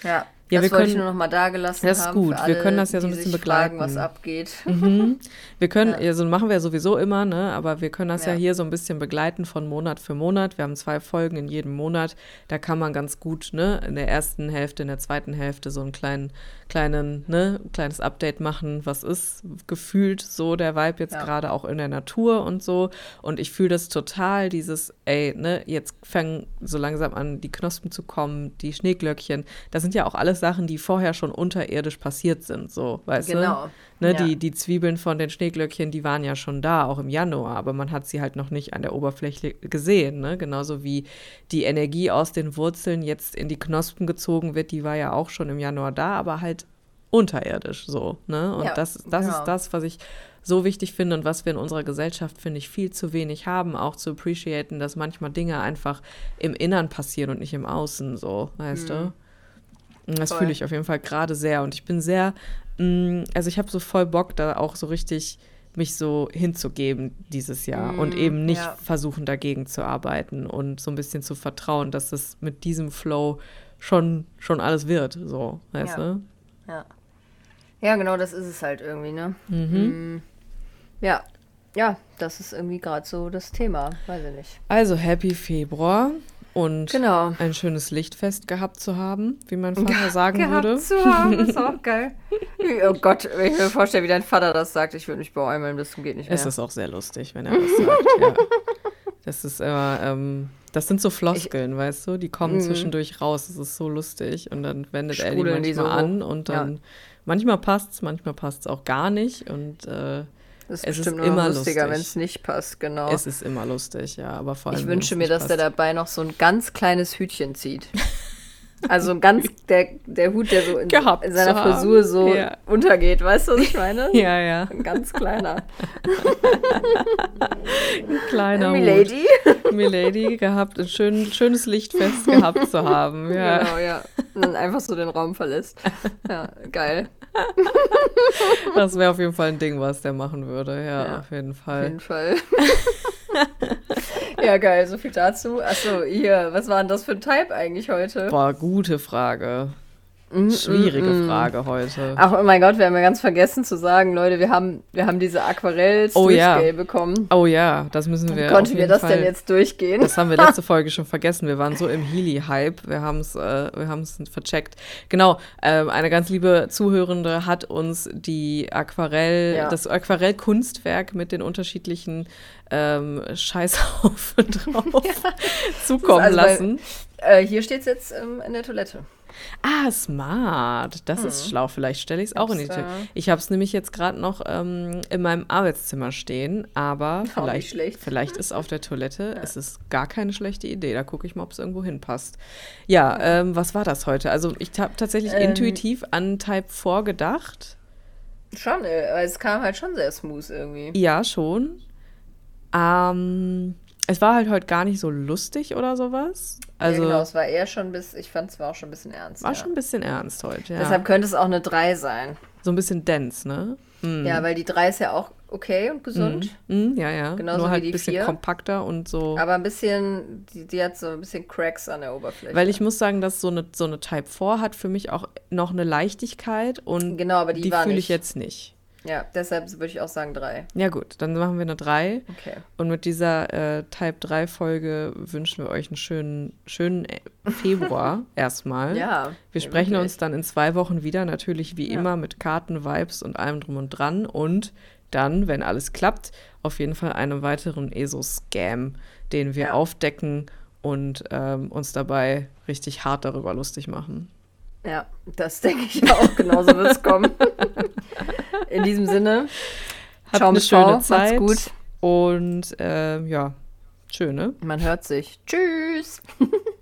Ja, Ja, das wir wollte ich können- nur noch mal da gelassen Das ist gut. Wir können das ja so ein bisschen sich fragen, was begleiten. abgeht. Mhm. Wir können, Ja. also machen wir sowieso immer, ne? Aber wir können das ja. Ja. hier so ein bisschen begleiten von Monat für Monat. Wir haben zwei Folgen in jedem Monat. Da kann man ganz gut, ne, in der ersten Hälfte, in der zweiten Hälfte so einen kleinen, kleinen, ne, kleines Update machen. Was ist gefühlt so der Vibe jetzt Ja. gerade auch in der Natur und so. Und ich fühle das total, dieses, ey, ne, jetzt fangen so langsam an, die Knospen zu kommen, die Schneeglöckchen. Das sind ja auch alles Sachen, die vorher schon unterirdisch passiert sind, so, weißt du? Genau. Ne, Ja. die, die Zwiebeln von den Schneeglöckchen, die waren ja schon da, auch im Januar, aber man hat sie halt noch nicht an der Oberfläche gesehen. Ne? Genauso wie die Energie aus den Wurzeln jetzt in die Knospen gezogen wird, die war ja auch schon im Januar da, aber halt unterirdisch so. Ne? Und Ja, das, das genau. ist das, was ich so wichtig finde und was wir in unserer Gesellschaft, finde ich, viel zu wenig haben, auch zu appreciaten, dass manchmal Dinge einfach im Innern passieren und nicht im Außen, so, weißt du? Das fühle ich auf jeden Fall gerade sehr. Und ich bin sehr, mh, also ich habe so voll Bock, da auch so richtig mich so hinzugeben dieses Jahr und eben nicht ja. versuchen, dagegen zu arbeiten und so ein bisschen zu vertrauen, dass es mit diesem Flow schon, schon alles wird, so, weißt Ja. du? Ja. Ja, genau, das ist es halt irgendwie, ne? Mhm. Mm. Ja. Ja, das ist irgendwie gerade so das Thema. Weiß ich nicht. Also Happy Februar und Genau. ein schönes Lichtfest gehabt zu haben, wie mein Vater sagen würde. Gehabt zu haben, ist auch geil. Oh Gott, wenn ich mir vorstelle, wie dein Vater das sagt, ich würde mich beäumeln, bis zum geht nicht mehr. Es ist auch sehr lustig, wenn er das sagt. ja. Das ist immer, ähm, das sind so Floskeln, weißt du, die kommen Mhm. zwischendurch raus. Das ist so lustig und dann wendet er die manchmal so an und Ja. dann manchmal passt's, manchmal passt's auch gar nicht und äh, Das ist es ist bestimmt nur immer lustiger, lustig. wenn es nicht passt, genau. es ist immer lustig, ja, aber vor allem. ich wünsche mir, dass der passt. dabei noch so ein ganz kleines Hütchen zieht. Also ein ganz, der, der Hut, der so in, Gehabt in seiner. Frisur so Ja. untergeht, weißt du, was ich meine? Ja, ja, Ein ganz kleiner. kleiner Hut. Milady. Milady gehabt, ein schön, schönes Lichtfest gehabt zu haben. Ja. Genau, ja. Und dann einfach so den Raum verlässt. Ja, geil. Das wäre auf jeden Fall ein Ding, was der machen würde. Ja, Ja, auf jeden Auf Fall. jeden Fall. ja, geil, so viel dazu. Achso, hier, was war denn das für ein Type eigentlich heute? Boah, gute Frage. Mm, Schwierige mm, mm. Frage heute. Ach, oh mein Gott, wir haben ja ganz vergessen zu sagen, Leute, wir haben, wir haben diese aquarell Oh ja. Bekommen. Oh ja, das müssen wir. Wie konnten wir das Fall, denn jetzt durchgehen? Das haben wir letzte Folge schon vergessen. Wir waren so im Healy-Hype. Wir haben es äh, wir haben's vercheckt. Genau, ähm, eine ganz liebe Zuhörende hat uns die Aquarell, Ja. das Aquarell-Kunstwerk mit den unterschiedlichen ähm, Scheißhaufen drauf zukommen Also, lassen. Äh, hier steht es jetzt ähm, in der Toilette. Ah, smart. Das ist schlau. Vielleicht stelle ich es auch in die Tür. äh, Ich habe es nämlich jetzt gerade noch ähm, in meinem Arbeitszimmer stehen, aber nicht vielleicht, schlecht. vielleicht ist auf der Toilette. Es ist gar keine schlechte Idee. Da gucke ich mal, ob es irgendwo hinpasst. Ja, ähm, was war das heute? Also ich habe tatsächlich Ähm, intuitiv an Type 4 gedacht. Schon, äh, weil es kam halt schon sehr smooth irgendwie. Ja, schon. Ähm, es war halt heute gar nicht so lustig oder sowas. Also ja, genau, es war eher schon bis, ich fand es war auch schon ein bisschen ernst. war ja. schon ein bisschen ernst heute. Ja. Deshalb könnte es auch eine 3 sein. so ein bisschen dense, ne? Mhm. Ja, weil die 3 ist ja auch okay und gesund. Mhm, ja, ja. Genauso Nur halt ein bisschen vier. kompakter und so. Aber ein bisschen, die, die hat so ein bisschen Cracks an der Oberfläche. Weil ich muss sagen, dass so eine, so eine Type 4 hat für mich auch noch eine Leichtigkeit und Genau, aber die die fühle ich jetzt nicht. Ja, deshalb würde ich auch sagen drei. Ja, gut, dann machen wir eine drei. Okay. Und mit dieser äh, Type 3 Folge wünschen wir euch einen schönen, schönen äh, Februar erstmal. Ja. Wir sprechen wirklich. uns dann in zwei Wochen wieder, natürlich wie Ja. immer mit Karten, Vibes und allem drum und dran. Und dann, wenn alles klappt, auf jeden Fall einem weiteren ESO-Scam, den wir Ja. aufdecken und ähm, uns dabei richtig hart darüber lustig machen. Ja, das denke ich auch. Genauso wird es kommen. In diesem Sinne, Habt Ciao eine schöne macht's Zeit. gut. Und ähm, ja, schön, ne? man hört sich. Tschüss.